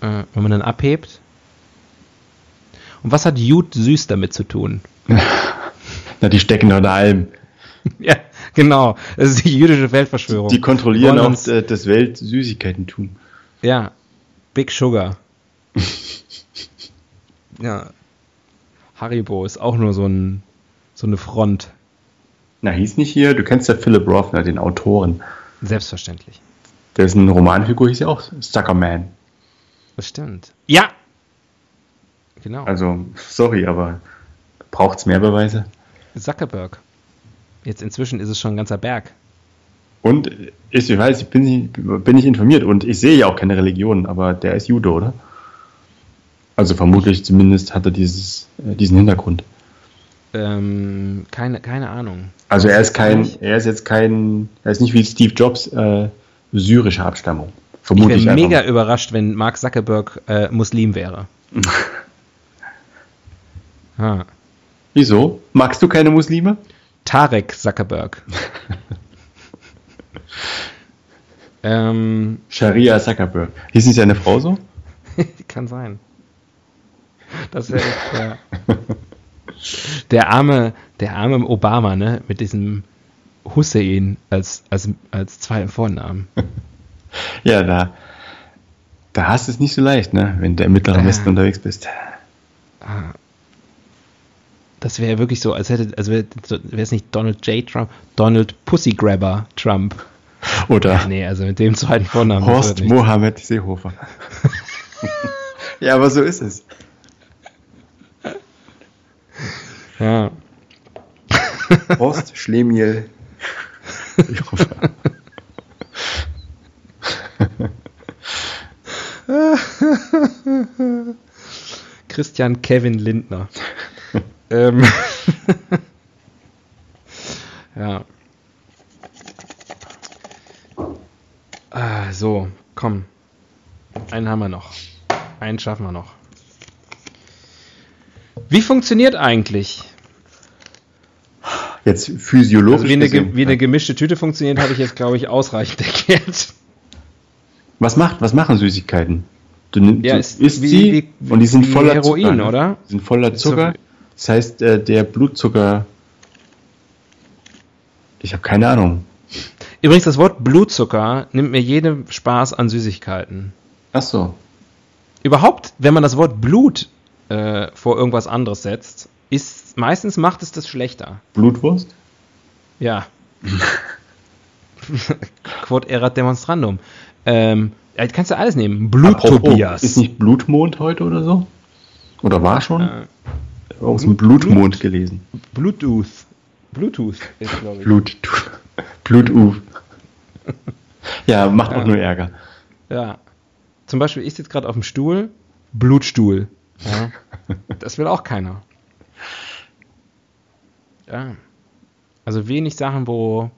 S1: äh, wenn man dann abhebt. Und was hat Jud süß damit zu tun? (laughs)
S2: Na, die stecken doch in Alm. (laughs)
S1: ja, genau. Das ist die jüdische Weltverschwörung.
S2: Die kontrollieren auch
S1: uns-
S2: äh, das Weltsüßigkeitentum.
S1: Ja, Big Sugar. (laughs) ja. Haribo ist auch nur so, ein, so eine Front.
S2: Na, hieß nicht hier, du kennst ja Philip Roth, ne, den Autoren.
S1: Selbstverständlich.
S2: Der ist eine Romanfigur, hieß ja auch Suckerman.
S1: Das stimmt. Ja! Genau.
S2: Also, sorry, aber braucht's mehr Beweise?
S1: Zuckerberg. Jetzt inzwischen ist es schon ein ganzer Berg.
S2: Und ich, ich weiß, ich bin nicht, bin nicht informiert und ich sehe ja auch keine Religion, aber der ist Jude, oder? Also vermutlich zumindest hat er dieses, äh, diesen Hintergrund.
S1: Ähm, keine, keine Ahnung.
S2: Also er ist kein, er ist jetzt kein, er ist nicht wie Steve Jobs äh, syrischer Abstammung.
S1: Ich
S2: Vermutlich
S1: wäre
S2: einfach
S1: mega
S2: mal.
S1: überrascht, wenn Mark Zuckerberg äh, Muslim wäre. (laughs) ah.
S2: Wieso? Magst du keine Muslime?
S1: Tarek Zuckerberg. (laughs) ähm,
S2: Sharia Zuckerberg. Hieß nicht seine Frau so? (laughs)
S1: kann sein. Das wäre echt, ja. Der arme, der arme Obama, ne, mit diesem Hussein als, als, als zweiten Vornamen. (laughs)
S2: Ja, da, da hast du es nicht so leicht, ne? wenn du im Mittleren. Westen unterwegs bist.
S1: Das wäre wirklich so, als hätte, also wäre es nicht Donald J. Trump, Donald Pussygrabber Trump.
S2: Oder
S1: Nee, also mit dem zweiten Vornamen.
S2: Horst. Mohammed Seehofer. (laughs) ja, aber so ist es.
S1: Ja.
S2: Horst Schlemiel (laughs) Seehofer.
S1: Christian Kevin Lindner. (laughs) ähm. ja. Ah, so, komm. Einen haben wir noch. Einen schaffen wir noch. Wie funktioniert eigentlich?
S2: Jetzt physiologisch.
S1: Also wie eine, ge-
S2: gesehen.
S1: wie eine gemischte Tüte funktioniert, habe ich jetzt, glaube ich, ausreichend (laughs) erklärt.
S2: was macht, was machen Süßigkeiten? Du, nimm-
S1: Ja,
S2: du
S1: ist
S2: isst
S1: wie-
S2: sie
S1: wie-
S2: und die sind voller
S1: Heroin,
S2: Zucker, ne?
S1: oder?
S2: Die sind voller Zucker. Das heißt, äh, der Blutzucker. Ich habe keine Ahnung.
S1: Übrigens, das Wort Blutzucker nimmt mir jeden Spaß an Süßigkeiten.
S2: Ach so.
S1: Überhaupt, wenn man das Wort Blut äh, vor irgendwas anderes setzt, ist meistens macht es das schlechter.
S2: Blutwurst?
S1: Ja. (laughs) Quod erat demonstrandum. Ähm, kannst du alles nehmen. Blut-Tobias.
S2: Ist nicht Blutmond heute oder so? Oder war schon?
S1: Äh,
S2: Aus dem
S1: Blut-
S2: Blutmond gelesen.
S1: Bluetooth. Bluetooth ist, glaube ich.
S2: Blut. Bluetooth. Ja, macht auch
S1: Ja.
S2: nur Ärger.
S1: Ja. Zum Beispiel, ich sitze gerade auf dem Stuhl, Blutstuhl. Ja. Das will auch keiner. Ja. Also wenig Sachen, wo.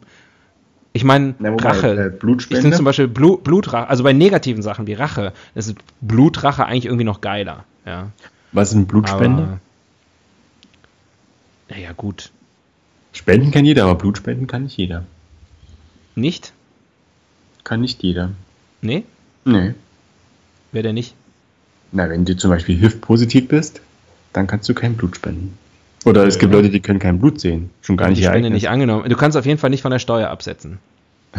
S1: Ich meine, Rache.
S2: äh, Blutspende?
S1: Ich finde zum Beispiel Blu Blutrache, also bei negativen Sachen wie Rache, ist Blutrache eigentlich irgendwie noch geiler. Ja.
S2: Was ist eine Blutspende?
S1: Naja, gut.
S2: Spenden kann jeder, aber Blutspenden kann nicht jeder.
S1: Nicht?
S2: Kann nicht jeder.
S1: Nee?
S2: Nee.
S1: Wer denn nicht?
S2: Na, wenn du zum Beispiel HIV-positiv bist, dann kannst du kein Blut spenden. Oder es gibt. Leute, die können kein Blut sehen. Schon gar nicht
S1: die Spende nicht angenommen. Du kannst auf jeden Fall nicht von der Steuer absetzen. (laughs)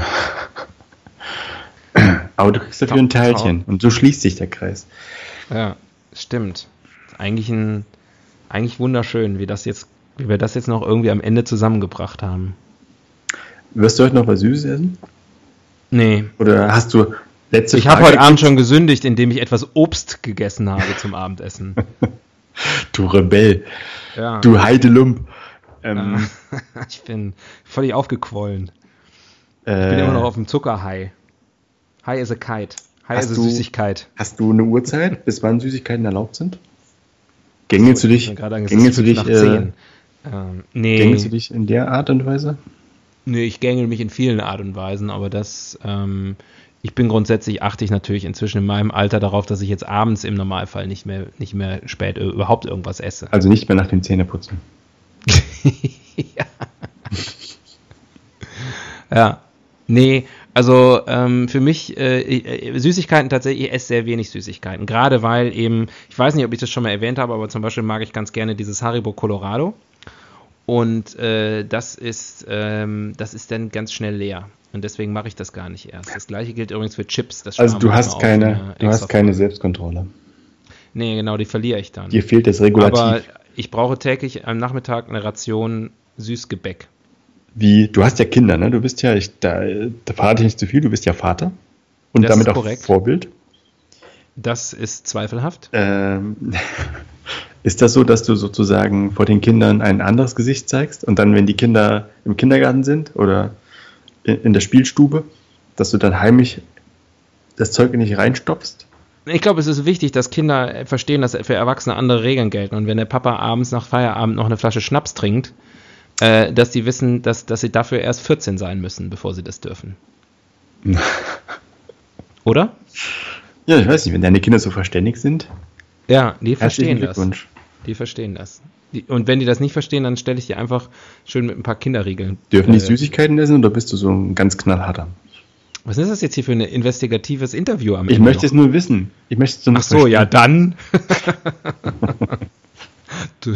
S2: Aber du kriegst dafür ein Teilchen. Und so schließt sich der Kreis.
S1: Ja, stimmt. Eigentlich ein, eigentlich wunderschön, wie das jetzt, wie wir das jetzt noch irgendwie am Ende zusammengebracht haben.
S2: Wirst du heute noch was Süßes essen?
S1: Nee.
S2: Oder hast du letzte
S1: Ich habe heute Abend schon gesündigt, indem ich etwas Obst gegessen habe zum Abendessen. (laughs)
S2: Du Rebell.
S1: Ja.
S2: Du Heidelump. Ähm, (laughs)
S1: ich bin völlig aufgequollen.
S2: äh,
S1: Ich bin immer noch auf dem Zuckerhai. High is a kite. High
S2: Hast
S1: is a
S2: du-
S1: Süßigkeit.
S2: Hast du eine Uhrzeit, bis wann Süßigkeiten erlaubt sind? Gängelst
S1: So,
S2: du
S1: ich
S2: dich, gängelst du dich, äh.
S1: Ähm, nee,
S2: gängelst du dich in der Art und Weise?
S1: Nee, ich gängel mich in vielen Art und Weisen, aber das, ähm, ich bin grundsätzlich, achte ich natürlich inzwischen in meinem Alter darauf, dass ich jetzt abends im Normalfall nicht mehr, nicht mehr spät äh, überhaupt irgendwas esse.
S2: Also nicht mehr nach dem Zähneputzen. (laughs)
S1: ja. (laughs) ja. Nee, also ähm, für mich äh, äh, Süßigkeiten tatsächlich, ich esse sehr wenig Süßigkeiten. Gerade weil eben, ich weiß nicht, ob ich das schon mal erwähnt habe, aber zum Beispiel mag ich ganz gerne dieses Haribo Colorado. Und äh, das ist, ähm, das ist dann ganz schnell leer. Und deswegen mache ich das gar nicht erst. Das gleiche gilt übrigens für Chips. Das
S2: Also
S1: sparen
S2: du hast keine,
S1: eine
S2: du hast keine. Selbstkontrolle.
S1: Nee, genau, die verliere ich dann.
S2: Dir fehlt das Regulativ.
S1: Aber ich brauche täglich am Nachmittag eine Ration Süßgebäck.
S2: Wie, du hast ja Kinder, ne? Du bist ja, ich, da, da verrate ich nicht zu viel, du bist ja Vater. Und
S1: Das
S2: damit auch. Vorbild.
S1: Das ist zweifelhaft.
S2: Ähm, (laughs) ist das so, dass du sozusagen vor den Kindern ein anderes Gesicht zeigst und dann, wenn die Kinder im Kindergarten sind oder in, der Spielstube, dass du dann heimlich das Zeug nicht reinstopfst?
S1: Ich glaube, es ist wichtig, dass Kinder verstehen, dass für Erwachsene andere Regeln gelten. Und wenn der Papa abends nach Feierabend noch eine Flasche Schnaps trinkt, äh, dass die wissen, dass, dass sie dafür erst 14 sein müssen, bevor sie das dürfen. (laughs) Oder?
S2: Ja, ich weiß nicht, wenn deine Kinder so verständig sind,
S1: Ja, die verstehen das.
S2: Glückwunsch.
S1: Die verstehen das. Die, und wenn die das nicht verstehen, dann stelle ich die einfach schön mit ein paar Kinderriegeln.
S2: Dürfen die
S1: äh,
S2: Süßigkeiten essen oder bist du so ein ganz knallharter?
S1: Was ist das jetzt hier für ein investigatives Interview am
S2: Ich
S1: Ende
S2: möchte
S1: noch?
S2: es nur wissen. Ich möchte es nur
S1: Ach so, ja, dann. (laughs)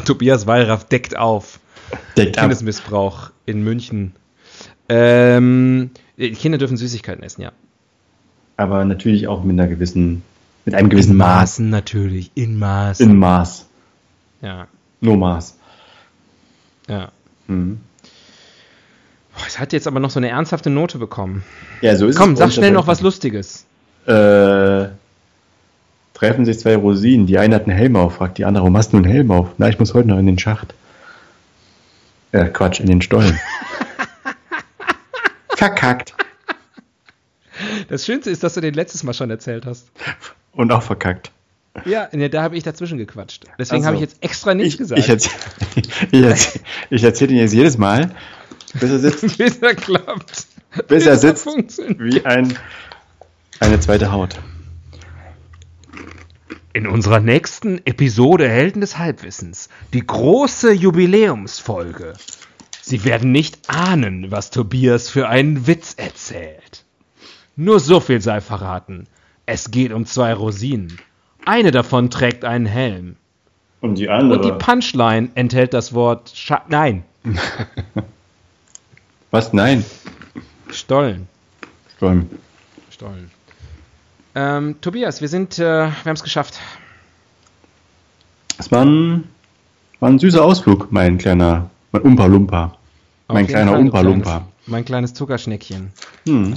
S1: Tobias Wallraff deckt auf.
S2: Deckt ab.
S1: Kindesmissbrauch in München. Ähm, Kinder dürfen Süßigkeiten essen, ja.
S2: Aber natürlich auch mit einer gewissen, mit einem gewissen Maß.
S1: Maßen natürlich, in Maßen.
S2: In Maß.
S1: ja,
S2: Nur Maß.
S1: ja.
S2: Mhm.
S1: Boah, es hat jetzt aber noch so eine ernsthafte Note bekommen.
S2: Ja, so ist
S1: Komm,
S2: es. bei
S1: sag
S2: uns
S1: schnell noch was Lustiges.
S2: Äh, treffen sich zwei Rosinen. Die eine hat einen Helm auf, fragt die andere, warum hast du einen Helm auf? Na, ich muss heute noch in den Schacht. Äh, Quatsch, in den Stollen. (laughs) Verkackt.
S1: Das Schönste ist, dass du den letztes Mal schon erzählt hast.
S2: Und auch verkackt.
S1: Ja, nee, da habe ich dazwischen gequatscht. Deswegen
S2: Ach so.
S1: habe ich jetzt extra nichts
S2: Ich,
S1: gesagt.
S2: ich, erzähl, (laughs) ich, erzähl, ich erzähle dir jetzt jedes Mal, bis er sitzt, (laughs)
S1: bis er klappt.
S2: bis er
S1: er
S2: sitzt
S1: funktioniert.
S2: wie ein, eine zweite Haut.
S1: In unserer nächsten Episode Helden des Halbwissens, die große Jubiläumsfolge. Sie werden nicht ahnen, was Tobias für einen Witz erzählt. Nur so viel sei verraten. Es geht um zwei Rosinen. Eine davon trägt einen Helm.
S2: Und die
S1: Und die
S2: andere.
S1: Punchline enthält das Wort Scha Nein, (laughs)
S2: Was? Nein.
S1: Stollen.
S2: Stollen.
S1: Stollen. Ähm, Tobias, wir sind, äh, wir haben es geschafft.
S2: Es war ein, war ein süßer Ausflug, mein kleiner, mein Umpa-Lumpa.
S1: Auf
S2: Mein kleiner Umpa-Lumpa.
S1: kleines- Mein kleines Zuckerschneckchen.
S2: Hm.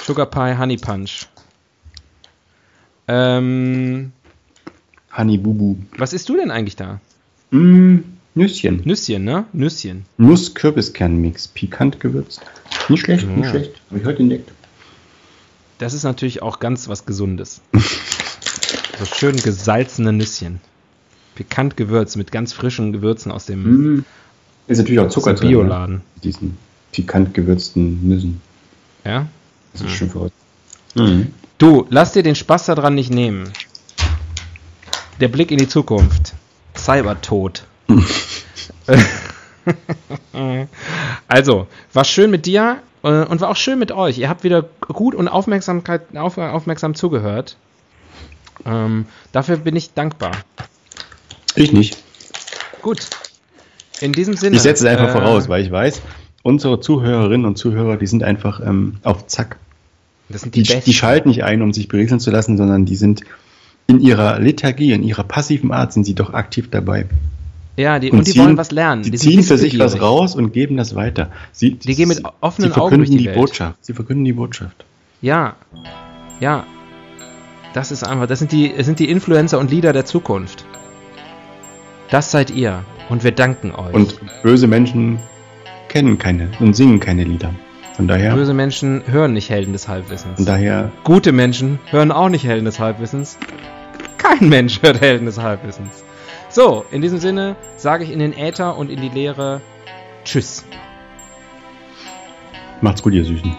S1: Sugar Pie Honey Punch. Ähm,
S2: Honey Bubu.
S1: was isst du denn eigentlich da?
S2: Mm, Nüsschen.
S1: Nüsschen, ne? Nüsschen.
S2: Nuss-Kürbiskernmix. Pikant gewürzt. Nicht schlecht, nicht
S1: Ja.
S2: schlecht. Habe ich heute entdeckt.
S1: Das ist natürlich auch ganz was Gesundes. (laughs) so schön gesalzene Nüsschen. Pikant gewürzt mit ganz frischen Gewürzen aus dem,
S2: Mm. Ist natürlich auch Zucker.
S1: Bioladen.
S2: Ne? Diesen pikant gewürzten Nüssen.
S1: Ja?
S2: Das ist schön verrückt. Mhm.
S1: Du, lass dir den Spaß daran nicht nehmen. Der Blick in die Zukunft. Cybertod. (laughs) also, war schön mit dir äh, und war auch schön mit euch. Ihr habt wieder gut und Aufmerksamkeit, auf, aufmerksam zugehört. Ähm, dafür bin ich dankbar.
S2: Ich nicht.
S1: Gut. In diesem Sinne.
S2: Ich setze es einfach
S1: äh,
S2: voraus, weil ich weiß, unsere Zuhörerinnen und Zuhörer, die sind einfach ähm, auf Zack.
S1: Das sind die,
S2: Die, die schalten nicht ein, um sich berieseln zu lassen, sondern die sind in ihrer Lethargie, in ihrer passiven Art sind sie doch aktiv dabei.
S1: ja, die, und, die wollen was lernen.
S2: Die,
S1: sind
S2: ziehen für sich was raus und geben das weiter. Sie,
S1: Die gehen mit offenen
S2: sie
S1: Augen
S2: verkünden
S1: durch die
S2: die
S1: Welt.
S2: Botschaft. Sie verkünden die Botschaft.
S1: Ja, ja. Das ist einfach, das sind die, sind die Influencer und Leader der Zukunft. Das seid ihr. Und wir danken euch.
S2: Und böse Menschen kennen keine und singen keine Lieder. Von daher,
S1: böse Menschen hören nicht Helden des Halbwissens.
S2: von daher
S1: Gute Menschen hören auch nicht Helden des Halbwissens. Kein Mensch hört Helden des Halbwissens. So, in diesem Sinne sage ich in den Äther und in die Leere Tschüss.
S2: macht's gut, ihr Süßen.